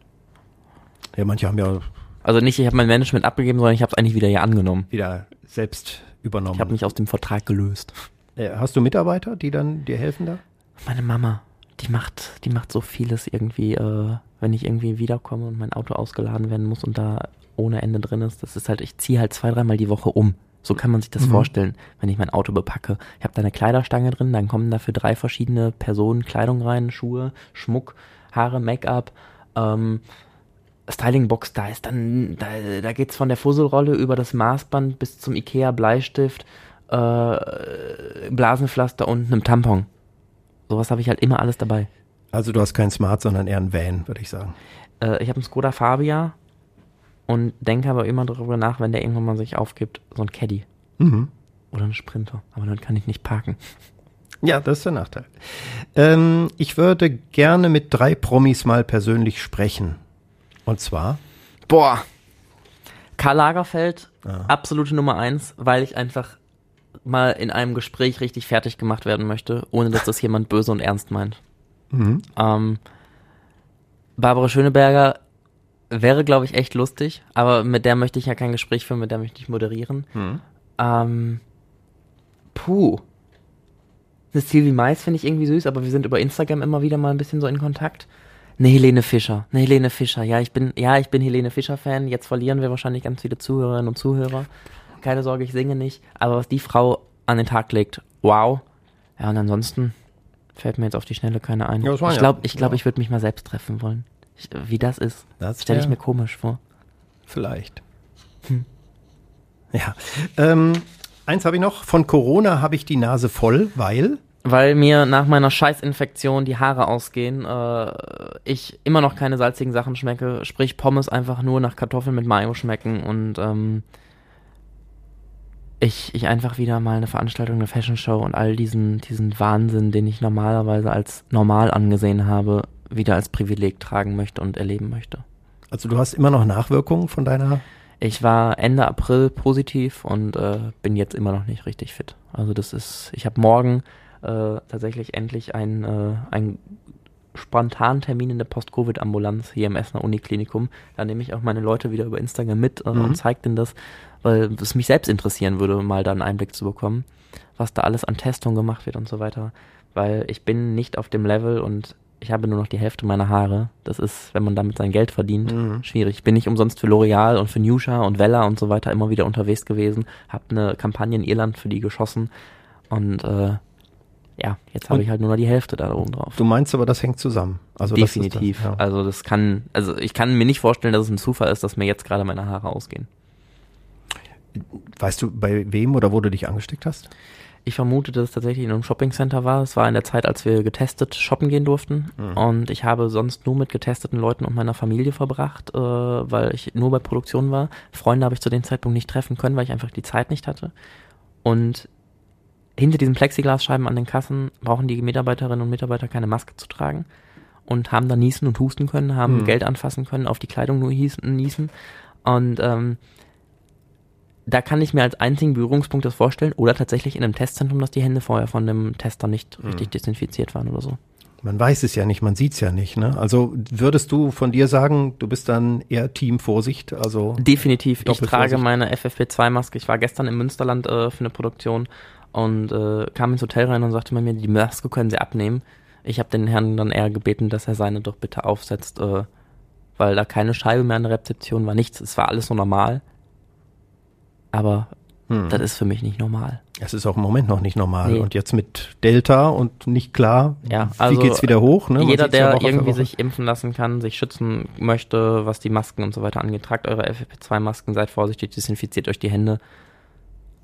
Ja, manche haben ja Also nicht, ich habe mein Management abgegeben, sondern ich habe es eigentlich wieder ja angenommen. wieder selbst übernommen. Ich habe mich aus dem Vertrag gelöst. äh, hast du Mitarbeiter, die dann dir helfen da? Meine Mama, die macht, die macht so vieles irgendwie, äh, wenn ich irgendwie wiederkomme und mein Auto ausgeladen werden muss und da ohne Ende drin ist. Das ist halt, ich ziehe halt zwei, dreimal die Woche um. So kann man sich das vorstellen, wenn ich mein Auto bepacke. Ich habe da eine Kleiderstange drin, dann kommen da für drei verschiedene Personen Kleidung rein, Schuhe, Schmuck, Haare, Make-up, ähm, Stylingbox, da ist dann, da, da geht's von der Fusselrolle über das Maßband bis zum Ikea Bleistift, äh, Blasenpflaster und einem Tampon. Sowas habe ich halt immer alles dabei. Also du hast kein Smart, sondern eher ein Van, würde ich sagen. Äh, ich habe einen Skoda Fabia und denke aber immer darüber nach, wenn der irgendwann mal sich aufgibt, so ein Caddy Mhm. oder ein Sprinter. Aber dann kann ich nicht parken. Ja, das ist der Nachteil. Ähm, ich würde gerne mit drei Promis mal persönlich sprechen. Und zwar, Boah. Karl Lagerfeld, Aha. absolute Nummer eins, weil ich einfach mal in einem Gespräch richtig fertig gemacht werden möchte, ohne dass das jemand böse und ernst meint. mhm. Ähm, Barbara Schöneberger wäre, glaube ich, echt lustig, aber mit der möchte ich ja kein Gespräch führen, mit der möchte ich moderieren. Mhm. Ähm, puh. Eine Sylvie Mais finde ich irgendwie süß, aber wir sind über Instagram immer wieder mal ein bisschen so in Kontakt. Eine Helene Fischer. Eine Helene Fischer. Ja, ich bin, ja, ich bin Helene Fischer-Fan. Jetzt verlieren wir wahrscheinlich ganz viele Zuhörerinnen und Zuhörer. Keine Sorge, ich singe nicht. Aber was die Frau an den Tag legt, wow. Ja, und ansonsten fällt mir jetzt auf die Schnelle keine ein. Ja, ich glaube, ich, glaub, ja. ich würde mich mal selbst treffen wollen. Wie das ist, Das stelle ich mir komisch vor. Vielleicht. Ja. Ähm, eins habe ich noch. Von Corona habe ich die Nase voll, weil. weil mir nach meiner Scheißinfektion die Haare ausgehen, äh, ich immer noch keine salzigen Sachen schmecke, sprich Pommes einfach nur nach Kartoffeln mit Mayo schmecken und ähm, ich, ich einfach wieder mal eine Veranstaltung, eine Fashion Show und all diesen, diesen Wahnsinn, den ich normalerweise als normal angesehen habe, wieder als Privileg tragen möchte und erleben möchte. Also du hast immer noch Nachwirkungen von deiner. Ich war Ende April positiv und äh, bin jetzt immer noch nicht richtig fit. Also das ist, ich habe morgen äh, tatsächlich endlich einen, äh, einen spontanen Termin in der Post-Covid-Ambulanz hier im Essener Uniklinikum. Da nehme ich auch meine Leute wieder über Instagram mit äh, Mhm. und zeige denen das, weil es mich selbst interessieren würde, mal da einen Einblick zu bekommen, was da alles an Testungen gemacht wird und so weiter. Weil ich bin nicht auf dem Level und ich habe nur noch die Hälfte meiner Haare. Das ist, wenn man damit sein Geld verdient, Mhm. schwierig. Ich bin nicht umsonst für L'Oreal und für Nusha und Vella und so weiter immer wieder unterwegs gewesen. Hab eine Kampagne in Irland für die geschossen und äh, ja, jetzt habe ich halt nur noch die Hälfte da oben drauf. Du meinst aber, das hängt zusammen. Also das Definitiv. Das, ja. Also das kann, also ich kann mir nicht vorstellen, dass es ein Zufall ist, dass mir jetzt gerade meine Haare ausgehen. Weißt du, bei wem oder wo du dich angesteckt hast? Ich vermute, dass es tatsächlich in einem Shoppingcenter war. Es war in der Zeit, als wir getestet shoppen gehen durften. Und ich habe sonst nur mit getesteten Leuten und meiner Familie verbracht, äh, weil ich nur bei Produktion war. Freunde habe ich zu dem Zeitpunkt nicht treffen können, weil ich einfach die Zeit nicht hatte. Und hinter diesen Plexiglasscheiben an den Kassen brauchen die Mitarbeiterinnen und Mitarbeiter keine Maske zu tragen und haben dann niesen und husten können, haben Hm. Geld anfassen können, auf die Kleidung nur hießen, niesen. Und ähm, da kann ich mir als einzigen Berührungspunkt das vorstellen oder tatsächlich in einem Testzentrum, dass die Hände vorher von dem Tester nicht richtig desinfiziert waren oder so. Man weiß es ja nicht, man sieht es ja nicht. Ne? Also würdest du von dir sagen, du bist dann eher Team Vorsicht? Also Definitiv. Ich trage meine FFP2-Maske. Ich war gestern im Münsterland äh, für eine Produktion und äh, kam ins Hotel rein und sagte man mir, die Maske können Sie abnehmen. Ich habe den Herrn dann eher gebeten, dass er seine doch bitte aufsetzt, äh, weil da keine Scheibe mehr an der Rezeption war, nichts. Es war alles so normal. Aber hm. das ist für mich nicht normal. es ist auch im Moment noch nicht normal. Nee. Und jetzt mit Delta und nicht klar, Ja, wie also geht's wieder hoch? Ne? Jeder, der irgendwie sich impfen lassen kann, sich schützen möchte, was die Masken und so weiter angeht, tragt eure FFP2-Masken, seid vorsichtig, desinfiziert euch die Hände.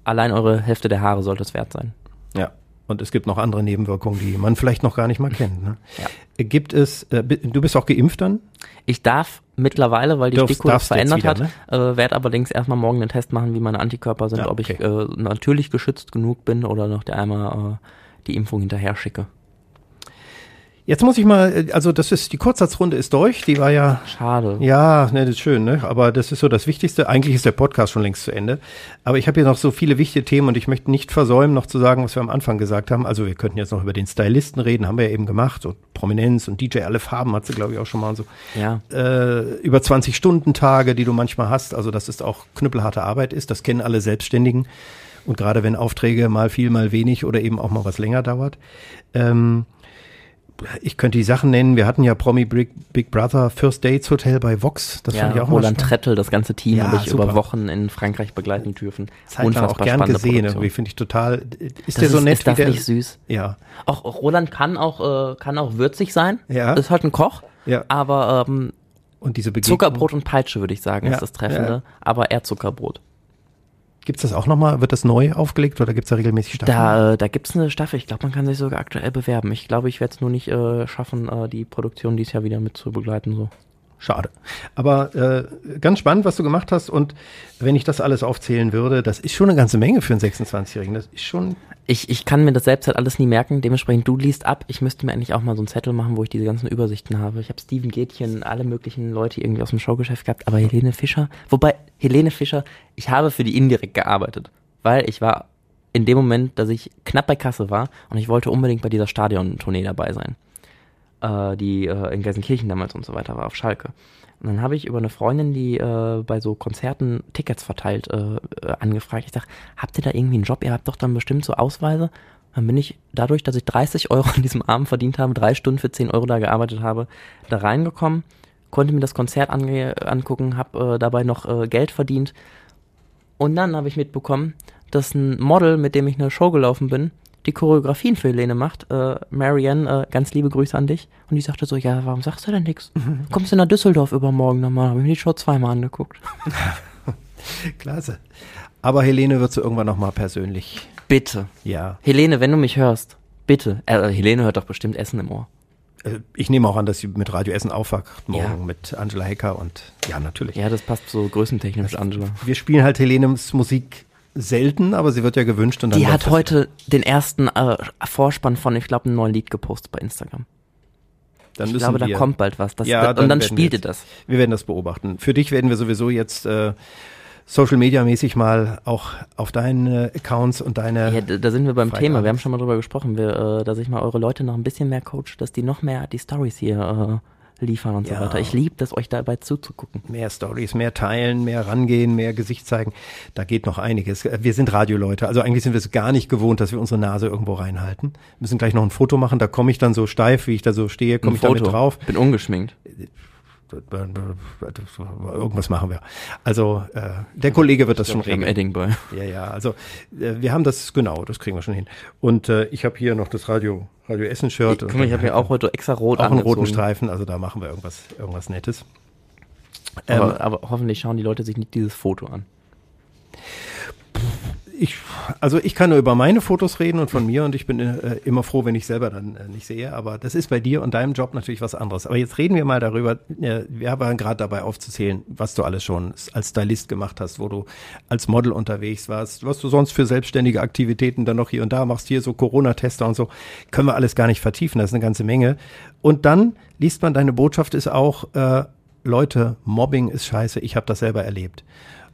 Allein eure Hälfte der Haare sollte es wert sein. Ja. Und es gibt noch andere Nebenwirkungen, die man vielleicht noch gar nicht mal kennt. Ne? Ja. Gibt es, äh, du bist auch geimpft dann? Ich darf mittlerweile, weil die Darfst- STIKO das verändert wieder, hat, äh, werde allerdings erstmal morgen den Test machen, wie meine Antikörper sind, Ja, ob ich äh, natürlich geschützt genug bin oder noch der einmal äh, die Impfung hinterher schicke. Jetzt muss ich mal, äh, also das ist, die Kurzsatzrunde ist durch, die war ja Schade. Ja, ne, das ist schön, ne? Aber das ist so das Wichtigste. Eigentlich ist der Podcast schon längst zu Ende. Aber ich habe hier noch so viele wichtige Themen und ich möchte nicht versäumen, noch zu sagen, was wir am Anfang gesagt haben. Also wir könnten jetzt noch über den Stylisten reden, haben wir ja eben gemacht. Und Prominenz und DJ alle Farben hat sie, glaube ich, auch schon mal und so. Ja. Äh, über 20-Stunden-Tage, die du manchmal hast. Also das ist auch knüppelharte Arbeit ist. Das kennen alle Selbstständigen. Und gerade wenn Aufträge mal viel, mal wenig oder eben auch mal was länger dauert. Ähm, ich könnte die Sachen nennen. Wir hatten ja Promi Big, Big Brother First Dates Hotel bei Vox. Das ja, fand ich auch Roland. Trettel, das ganze Team Ja, habe ich super. über Wochen in Frankreich begleiten dürfen. Das hat man auch gern gesehen. Produktion. Irgendwie finde ich total. Ist Das der so ist, nett ist das wie der? nicht süß? Ja, Auch, auch Roland kann auch, äh, kann auch würzig sein. Ja. Ist halt ein Koch. Ja. Aber ähm, und diese Begegnung. Zuckerbrot und Peitsche, würde ich sagen, Ja, ist das Treffende. ja. Aber eher Zuckerbrot. Gibt's das auch nochmal? Wird das neu aufgelegt oder gibt's da regelmäßig Staffeln? Da, äh, da gibt's eine Staffel. Ich glaube, man kann sich sogar aktuell bewerben. Ich glaube, ich werde es nur nicht äh, schaffen, äh, die Produktion dieses Jahr wieder mit zu begleiten. So. Schade. Aber äh, ganz spannend, was du gemacht hast. Und wenn ich das alles aufzählen würde, das ist schon eine ganze Menge für einen 26-Jährigen. Das ist schon. Ich, ich kann mir das selbst halt alles nie merken. Dementsprechend, du liest ab. Ich müsste mir eigentlich auch mal so einen Zettel machen, wo ich diese ganzen Übersichten habe. Ich habe Steven Gätchen, alle möglichen Leute irgendwie aus dem Showgeschäft gehabt. Aber Helene Fischer, wobei Helene Fischer, ich habe für die indirekt gearbeitet. Weil ich war in dem Moment, dass ich knapp bei Kasse war und ich wollte unbedingt bei dieser Stadion-Tournee dabei sein. Äh, die äh, in Gelsenkirchen damals und so weiter war, auf Schalke. Und dann habe ich über eine Freundin, die äh, bei so Konzerten Tickets verteilt, äh, äh, angefragt. Ich sag, habt ihr da irgendwie einen Job? Ihr habt doch dann bestimmt so Ausweise. Dann bin ich dadurch, dass ich 30 Euro an diesem Abend verdient habe, drei Stunden für 10 Euro da gearbeitet habe, da reingekommen, konnte mir das Konzert angucken, habe äh, dabei noch äh, Geld verdient. Und dann habe ich mitbekommen, dass ein Model, mit dem ich eine Show gelaufen bin, die Choreografien für Helene macht. Äh, Marianne, äh, ganz liebe Grüße an dich. Und die sagte so, ja, warum sagst du denn nichts? Kommst du nach Düsseldorf übermorgen nochmal? Habe ich mir die Show zweimal angeguckt. Klasse. Aber Helene wird so irgendwann nochmal persönlich. Bitte. Ja. Helene, wenn du mich hörst, bitte. Äh, Helene hört doch bestimmt Essen im Ohr. Äh, Ich nehme auch an, dass sie mit Radio Essen aufwacht morgen Ja. mit Angela Hecker und ja, natürlich. Ja, das passt so größentechnisch, Angela. Wir spielen halt Helenes Musik selten, aber sie wird ja gewünscht und dann Die hat heute den ersten äh, Vorspann von, ich glaube, einem neuen Lied gepostet bei Instagram. Dann ich glaube, da wir, kommt bald was. Das, Ja, und dann dann werden spielt ihr das. Wir werden das beobachten. Für dich werden wir sowieso jetzt äh, Social Media mäßig mal auch auf deine Accounts und deine Ja, da, da sind wir beim Freitag. Thema. Wir haben schon mal drüber gesprochen, wir, äh, dass ich mal eure Leute noch ein bisschen mehr coach, dass die noch mehr die Stories hier äh, liefern und Ja. so weiter. Ich liebe das, euch dabei zuzugucken. mehr Stories, mehr teilen, mehr rangehen, mehr Gesicht zeigen. Da geht noch einiges. Wir sind Radioleute, also eigentlich sind wir es gar nicht gewohnt, dass wir unsere Nase irgendwo reinhalten. Wir müssen gleich noch ein Foto machen, da komme ich dann so steif, wie ich da so stehe, komme ich damit Foto. drauf. Bin ungeschminkt. Irgendwas machen wir. Also äh, der Kollege wird das schon regeln. Edding bei. Ja, ja, also äh, wir haben das, genau, das kriegen wir schon hin. Und äh, ich habe hier noch das Radio, Radio Essen-Shirt. Guck mal, ich habe ja auch heute extra rot auch einen roten Streifen, also da machen wir irgendwas, irgendwas Nettes. Aber, aber hoffentlich schauen die Leute sich nicht dieses Foto an. Ich, also ich kann nur über meine Fotos reden und von mir und ich bin äh, immer froh, wenn ich selber dann äh, nicht sehe. Aber das ist bei dir und deinem Job natürlich was anderes. Aber jetzt reden wir mal darüber. Äh, wir waren gerade dabei aufzuzählen, was du alles schon als Stylist gemacht hast, wo du als Model unterwegs warst, was du sonst für selbstständige Aktivitäten dann noch hier und da machst, hier so Corona-Tester und so. Können wir alles gar nicht vertiefen. Das ist eine ganze Menge. Und dann liest man, deine Botschaft ist auch, äh, Leute, Mobbing ist scheiße. Ich habe das selber erlebt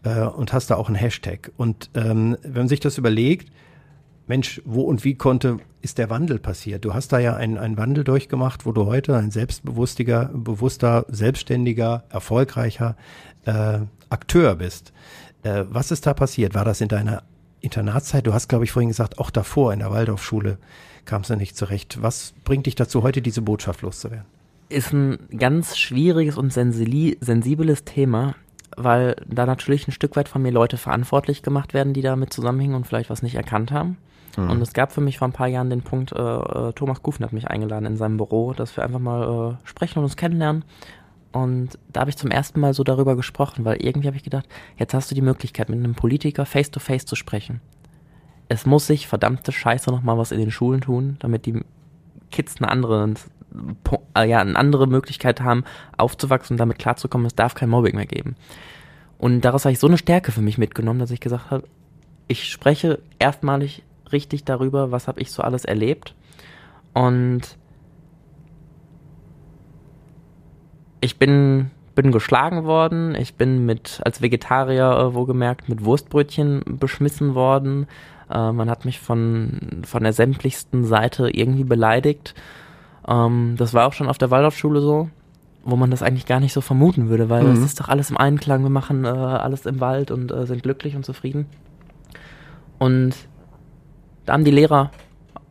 äh, und hast da auch einen Hashtag. Und ähm, wenn man sich das überlegt, Mensch, wo und wie konnte, ist der Wandel passiert? Du hast da ja einen, einen Wandel durchgemacht, wo du heute ein selbstbewusstiger, bewusster, selbstständiger, erfolgreicher äh, Akteur bist. Äh, was ist da passiert? War das in deiner Internatszeit? Du hast, glaube ich, vorhin gesagt, auch davor in der Waldorfschule kamst du nicht zurecht. Was bringt dich dazu, heute diese Botschaft loszuwerden? Ist ein ganz schwieriges und sensibles Thema, weil da natürlich ein Stück weit von mir Leute verantwortlich gemacht werden, die damit zusammenhängen und vielleicht was nicht erkannt haben. Und es gab für mich vor ein paar Jahren den Punkt, äh, äh, Thomas Kufen hat mich eingeladen in seinem Büro, dass wir einfach mal äh, sprechen und uns kennenlernen. Und da habe ich zum ersten Mal so darüber gesprochen, weil irgendwie habe ich gedacht, jetzt hast du die Möglichkeit, mit einem Politiker face-to-face zu sprechen. Es muss sich verdammte Scheiße nochmal was in den Schulen tun, damit die Kids eine andere, ja, eine andere Möglichkeit haben, aufzuwachsen und damit klarzukommen, es darf kein Mobbing mehr geben. Und daraus habe ich so eine Stärke für mich mitgenommen, dass ich gesagt habe, ich spreche erstmalig richtig darüber, was habe ich so alles erlebt. Und ich bin, bin geschlagen worden, ich bin mit, als Vegetarier äh, wohlgemerkt, mit Wurstbrötchen beschmissen worden. Äh, man hat mich von, von der sämtlichsten Seite irgendwie beleidigt. Ähm, das war auch schon auf der Waldorfschule so, wo man das eigentlich gar nicht so vermuten würde, weil es ist doch alles im Einklang, wir machen äh, alles im Wald und äh, sind glücklich und zufrieden. Und da haben die Lehrer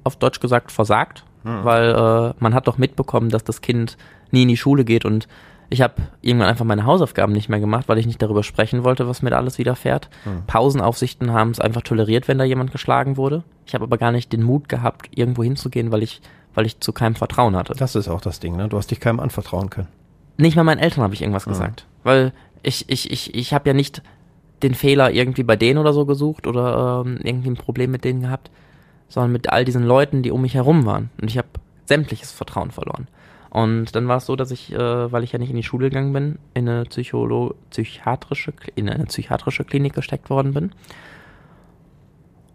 auf Deutsch gesagt versagt, weil äh, man hat doch mitbekommen, dass das Kind nie in die Schule geht und ich habe irgendwann einfach meine Hausaufgaben nicht mehr gemacht, weil ich nicht darüber sprechen wollte, was mir da alles widerfährt. Pausenaufsichten haben es einfach toleriert, wenn da jemand geschlagen wurde. Ich habe aber gar nicht den Mut gehabt, irgendwo hinzugehen, weil ich, weil ich zu keinem Vertrauen hatte. Das ist auch das Ding, ne? Du hast dich keinem anvertrauen können. Nicht mal meinen Eltern habe ich irgendwas gesagt. Weil ich, ich, ich, ich habe ja nicht den Fehler irgendwie bei denen oder so gesucht oder ähm, irgendwie ein Problem mit denen gehabt, sondern mit all diesen Leuten, die um mich herum waren. Und ich habe sämtliches Vertrauen verloren. Und dann war es so, dass ich, äh, weil ich ja nicht in die Schule gegangen bin, in eine Psycholo psychiatrische, in eine psychiatrische Klinik gesteckt worden bin.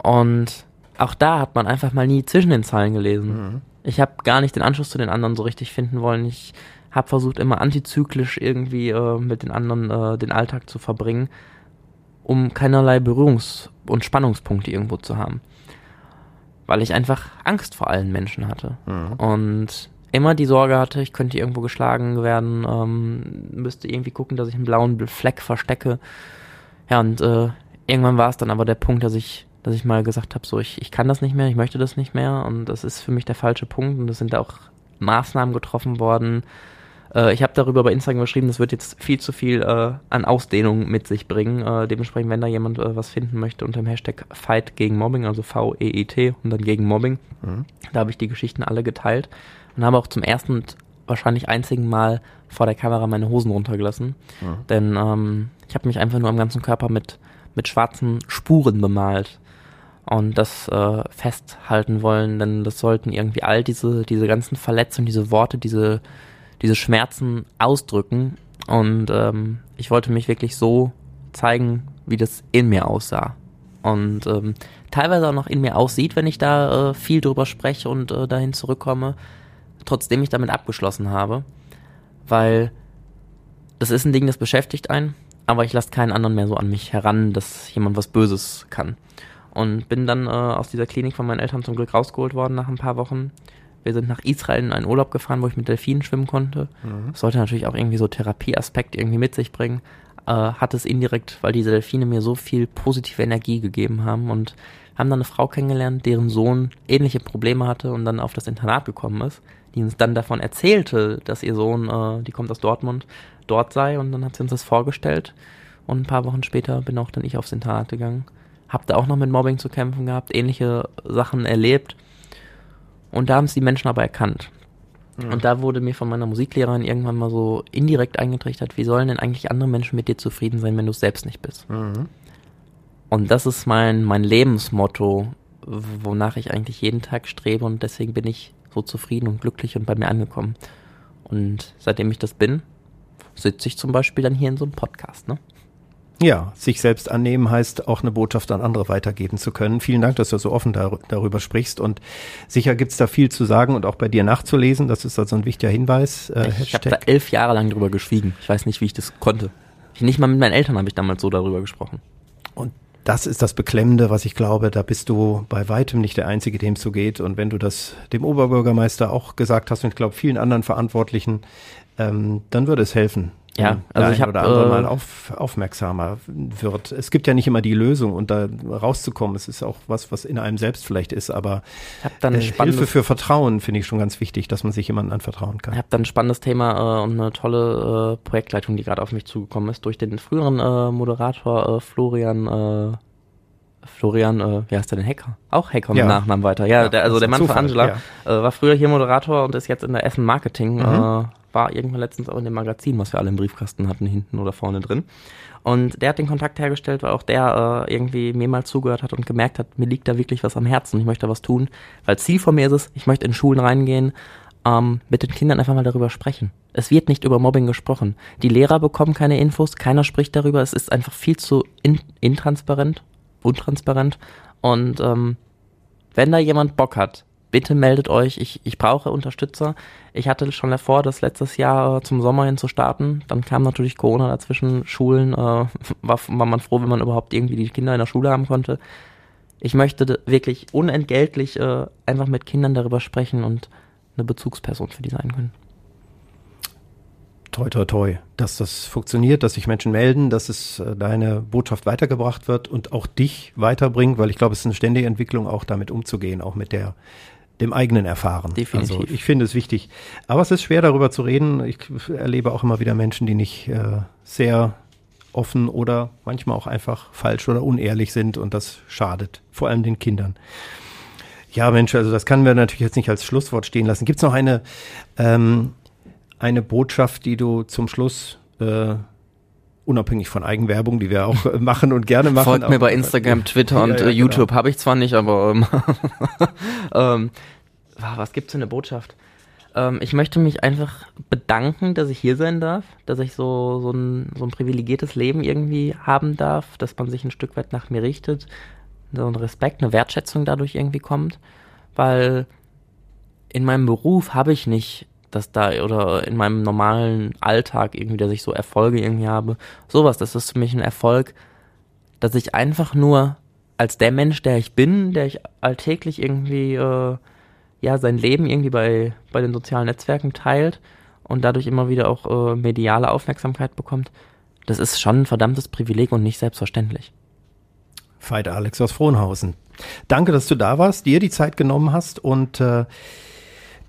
Und auch da hat man einfach mal nie zwischen den Zeilen gelesen. Ich habe gar nicht den Anschluss zu den anderen so richtig finden wollen. Ich habe versucht, immer antizyklisch irgendwie äh, mit den anderen äh, den Alltag zu verbringen, um keinerlei Berührungs- und Spannungspunkte irgendwo zu haben. Weil ich einfach Angst vor allen Menschen hatte. Und immer die Sorge hatte, ich könnte irgendwo geschlagen werden, ähm, müsste irgendwie gucken, dass ich einen blauen Fleck verstecke. Ja, und äh, irgendwann war es dann aber der Punkt, dass ich, dass ich mal gesagt habe, so ich, ich kann das nicht mehr, ich möchte das nicht mehr und das ist für mich der falsche Punkt und es sind auch Maßnahmen getroffen worden. Äh, ich habe darüber bei Instagram geschrieben, das wird jetzt viel zu viel äh, an Ausdehnung mit sich bringen. Äh, dementsprechend, wenn da jemand äh, was finden möchte unter dem Hashtag Fight gegen Mobbing, also V-E-I-T und dann gegen Mobbing, da habe ich die Geschichten alle geteilt und habe auch zum ersten und wahrscheinlich einzigen Mal vor der Kamera meine Hosen runtergelassen. Denn ähm, ich habe mich einfach nur am ganzen Körper mit, mit schwarzen Spuren bemalt und das äh, festhalten wollen, denn das sollten irgendwie all diese, diese ganzen Verletzungen, diese Worte, diese, diese Schmerzen ausdrücken. Und ähm, ich wollte mich wirklich so zeigen, wie das in mir aussah. Und ähm, teilweise auch noch in mir aussieht, wenn ich da äh, viel drüber spreche und äh, dahin zurückkomme, trotzdem ich damit abgeschlossen habe. Weil das ist ein Ding, das beschäftigt einen, aber ich lasse keinen anderen mehr so an mich heran, dass jemand was Böses kann. Und bin dann äh, aus dieser Klinik von meinen Eltern zum Glück rausgeholt worden nach ein paar Wochen. Wir sind nach Israel in einen Urlaub gefahren, wo ich mit Delfinen schwimmen konnte. Das sollte natürlich auch irgendwie so Therapieaspekt irgendwie mit sich bringen. Äh, hat es indirekt, weil diese Delfine mir so viel positive Energie gegeben haben und haben dann eine Frau kennengelernt, deren Sohn ähnliche Probleme hatte und dann auf das Internat gekommen ist, die uns dann davon erzählte, dass ihr Sohn, äh, die kommt aus Dortmund, dort sei und dann hat sie uns das vorgestellt und ein paar Wochen später bin auch dann ich aufs Internat gegangen. Hab da auch noch mit Mobbing zu kämpfen gehabt, ähnliche Sachen erlebt und da haben es die Menschen aber erkannt. Und da wurde mir von meiner Musiklehrerin irgendwann mal so indirekt eingetrichtert, wie sollen denn eigentlich andere Menschen mit dir zufrieden sein, wenn du es selbst nicht bist? Mhm. Und das ist mein, mein Lebensmotto, wonach ich eigentlich jeden Tag strebe und deswegen bin ich so zufrieden und glücklich und bei mir angekommen. Und seitdem ich das bin, sitze ich zum Beispiel dann hier in so einem Podcast, ne? Ja, sich selbst annehmen heißt auch eine Botschaft an andere weitergeben zu können. Vielen Dank, dass du so offen dar darüber sprichst und sicher gibt's da viel zu sagen und auch bei dir nachzulesen. Das ist also ein wichtiger Hinweis. Äh, ich habe da elf Jahre lang drüber geschwiegen. Ich weiß nicht, wie ich das konnte. Nicht mal mit meinen Eltern habe ich damals so darüber gesprochen. Und das ist das Beklemmende, was ich glaube, da bist du bei weitem nicht der Einzige, dem es so geht. Und wenn du das dem Oberbürgermeister auch gesagt hast und ich glaube vielen anderen Verantwortlichen, ähm, dann würde es helfen, ja, also ich habe oder andere äh, mal auf, aufmerksamer wird. Es gibt ja nicht immer die Lösung und da rauszukommen, es ist auch was, was in einem selbst vielleicht ist, aber dann äh, Hilfe für Vertrauen finde ich schon ganz wichtig, dass man sich jemandem anvertrauen kann. Ich habe dann ein spannendes Thema äh, und eine tolle äh, Projektleitung, die gerade auf mich zugekommen ist, durch den früheren äh, Moderator äh, Florian äh, Florian, äh, wie heißt der denn, Hacker? Auch Hacker Ja. mit Nachnamen weiter. Ja, Ja, der, also der Mann ein von Zufall, Angela äh, war früher hier Moderator und ist jetzt in der Essen Marketing. Mhm. Äh, war irgendwann letztens auch in dem Magazin, was wir alle im Briefkasten hatten, hinten oder vorne drin. Und der hat den Kontakt hergestellt, weil auch der äh, irgendwie mir mal zugehört hat und gemerkt hat, mir liegt da wirklich was am Herzen, ich möchte was tun. Weil Ziel von mir ist es, ich möchte in Schulen reingehen, ähm, mit den Kindern einfach mal darüber sprechen. Es wird nicht über Mobbing gesprochen. Die Lehrer bekommen keine Infos, keiner spricht darüber, es ist einfach viel zu in, intransparent, untransparent. Und ähm, wenn da jemand Bock hat, bitte meldet euch. Ich, ich brauche Unterstützer. Ich hatte schon davor, das letztes Jahr zum Sommer hin zu starten. Dann kam natürlich Corona dazwischen, Schulen. Äh, war, war man froh, wenn man überhaupt irgendwie die Kinder in der Schule haben konnte. Ich möchte wirklich unentgeltlich äh, einfach mit Kindern darüber sprechen und eine Bezugsperson für die sein können. toi, toi, toi, dass das funktioniert, dass sich Menschen melden, dass es äh, deine Botschaft weitergebracht wird und auch dich weiterbringt, weil ich glaube, es ist eine ständige Entwicklung, auch damit umzugehen, auch mit der dem eigenen Erfahren. Definitiv. Also ich finde es wichtig. Aber es ist schwer, darüber zu reden. Ich erlebe auch immer wieder Menschen, die nicht äh, sehr offen oder manchmal auch einfach falsch oder unehrlich sind und das schadet, vor allem den Kindern. Ja, Mensch, also das können wir natürlich jetzt nicht als Schlusswort stehen lassen. Gibt es noch eine, ähm, eine Botschaft, die du zum Schluss, äh, unabhängig von Eigenwerbung, die wir auch äh, machen und gerne machen. Folgt mir bei Instagram, Twitter Ja, und ja, äh, genau. YouTube. Habe ich zwar nicht, aber ähm, ähm, was gibt's für eine Botschaft? Ähm, ich möchte mich einfach bedanken, dass ich hier sein darf, dass ich so, so, ein, so ein privilegiertes Leben irgendwie haben darf, dass man sich ein Stück weit nach mir richtet, so ein Respekt, eine Wertschätzung dadurch irgendwie kommt, weil in meinem Beruf habe ich nicht dass da oder in meinem normalen Alltag irgendwie, dass ich so Erfolge irgendwie habe. Sowas, das ist für mich ein Erfolg, dass ich einfach nur als der Mensch, der ich bin, der ich alltäglich irgendwie äh, ja sein Leben irgendwie bei bei den sozialen Netzwerken teilt und dadurch immer wieder auch äh, mediale Aufmerksamkeit bekommt. Das ist schon ein verdammtes Privileg und nicht selbstverständlich. Veit Alex aus Frohnhausen. Danke, dass du da warst, dir die Zeit genommen hast und äh,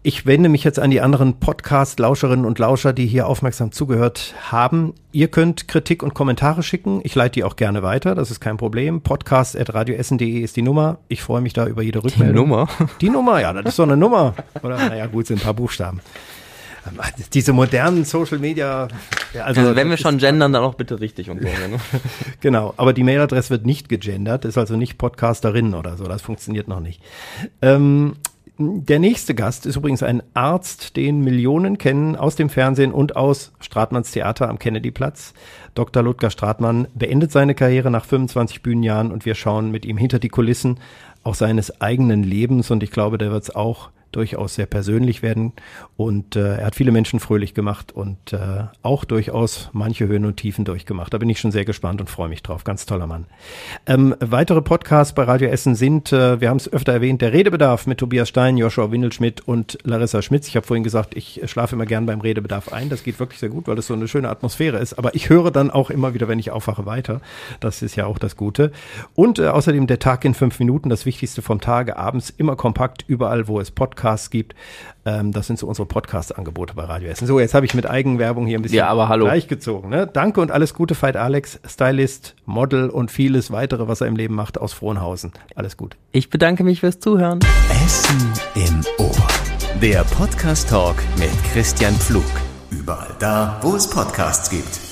ich wende mich jetzt an die anderen Podcast-Lauscherinnen und Lauscher, die hier aufmerksam zugehört haben. Ihr könnt Kritik und Kommentare schicken. Ich leite die auch gerne weiter, das ist kein Problem. Podcast.radioessen.de ist die Nummer. Ich freue mich da über jede Rückmeldung. Nummer? Die Nummer, ja, das ist so eine Nummer. Oder, naja, gut, sind ein paar Buchstaben. Diese modernen Social Media. Ja, Also wenn wir schon gendern, dann auch bitte richtig und so. Ne? Genau, aber die Mailadresse wird nicht gegendert, ist also nicht Podcasterin oder so, das funktioniert noch nicht. Ähm, der nächste Gast ist übrigens ein Arzt, den Millionen kennen aus dem Fernsehen und aus Stratmanns Theater am Kennedyplatz. Dr. Ludger Stratmann beendet seine Karriere nach 25 Bühnenjahren und wir schauen mit ihm hinter die Kulissen auch seines eigenen Lebens und ich glaube, der wird es auch durchaus sehr persönlich werden. Und äh, er hat viele Menschen fröhlich gemacht und äh, auch durchaus manche Höhen und Tiefen durchgemacht. Da bin ich schon sehr gespannt und freue mich drauf. Ganz toller Mann. Ähm, weitere Podcasts bei Radio Essen sind, äh, wir haben es öfter erwähnt, der Redebedarf mit Tobias Stein, Joshua Windelschmidt und Larissa Schmitz. Ich habe vorhin gesagt, ich schlafe immer gern beim Redebedarf ein. Das geht wirklich sehr gut, weil es so eine schöne Atmosphäre ist. Aber ich höre dann auch immer wieder, wenn ich aufwache, weiter. Das ist ja auch das Gute. Und äh, außerdem der Tag in fünf Minuten, das Wichtigste vom Tage, abends immer kompakt, überall, wo es Podcasts gibt. Ähm, das sind so unsere Podcast-Angebote bei Radio Essen. So, jetzt habe ich mit Eigenwerbung hier ein bisschen ja, aber hallo. gleichgezogen. Ne? Danke und alles Gute, Veit Alex, Stylist, Model und vieles weitere, was er im Leben macht, aus Frohnhausen. Alles gut. Ich bedanke mich fürs Zuhören. Essen im Ohr. Der Podcast-Talk mit Christian Pflug. Überall da, wo es Podcasts gibt.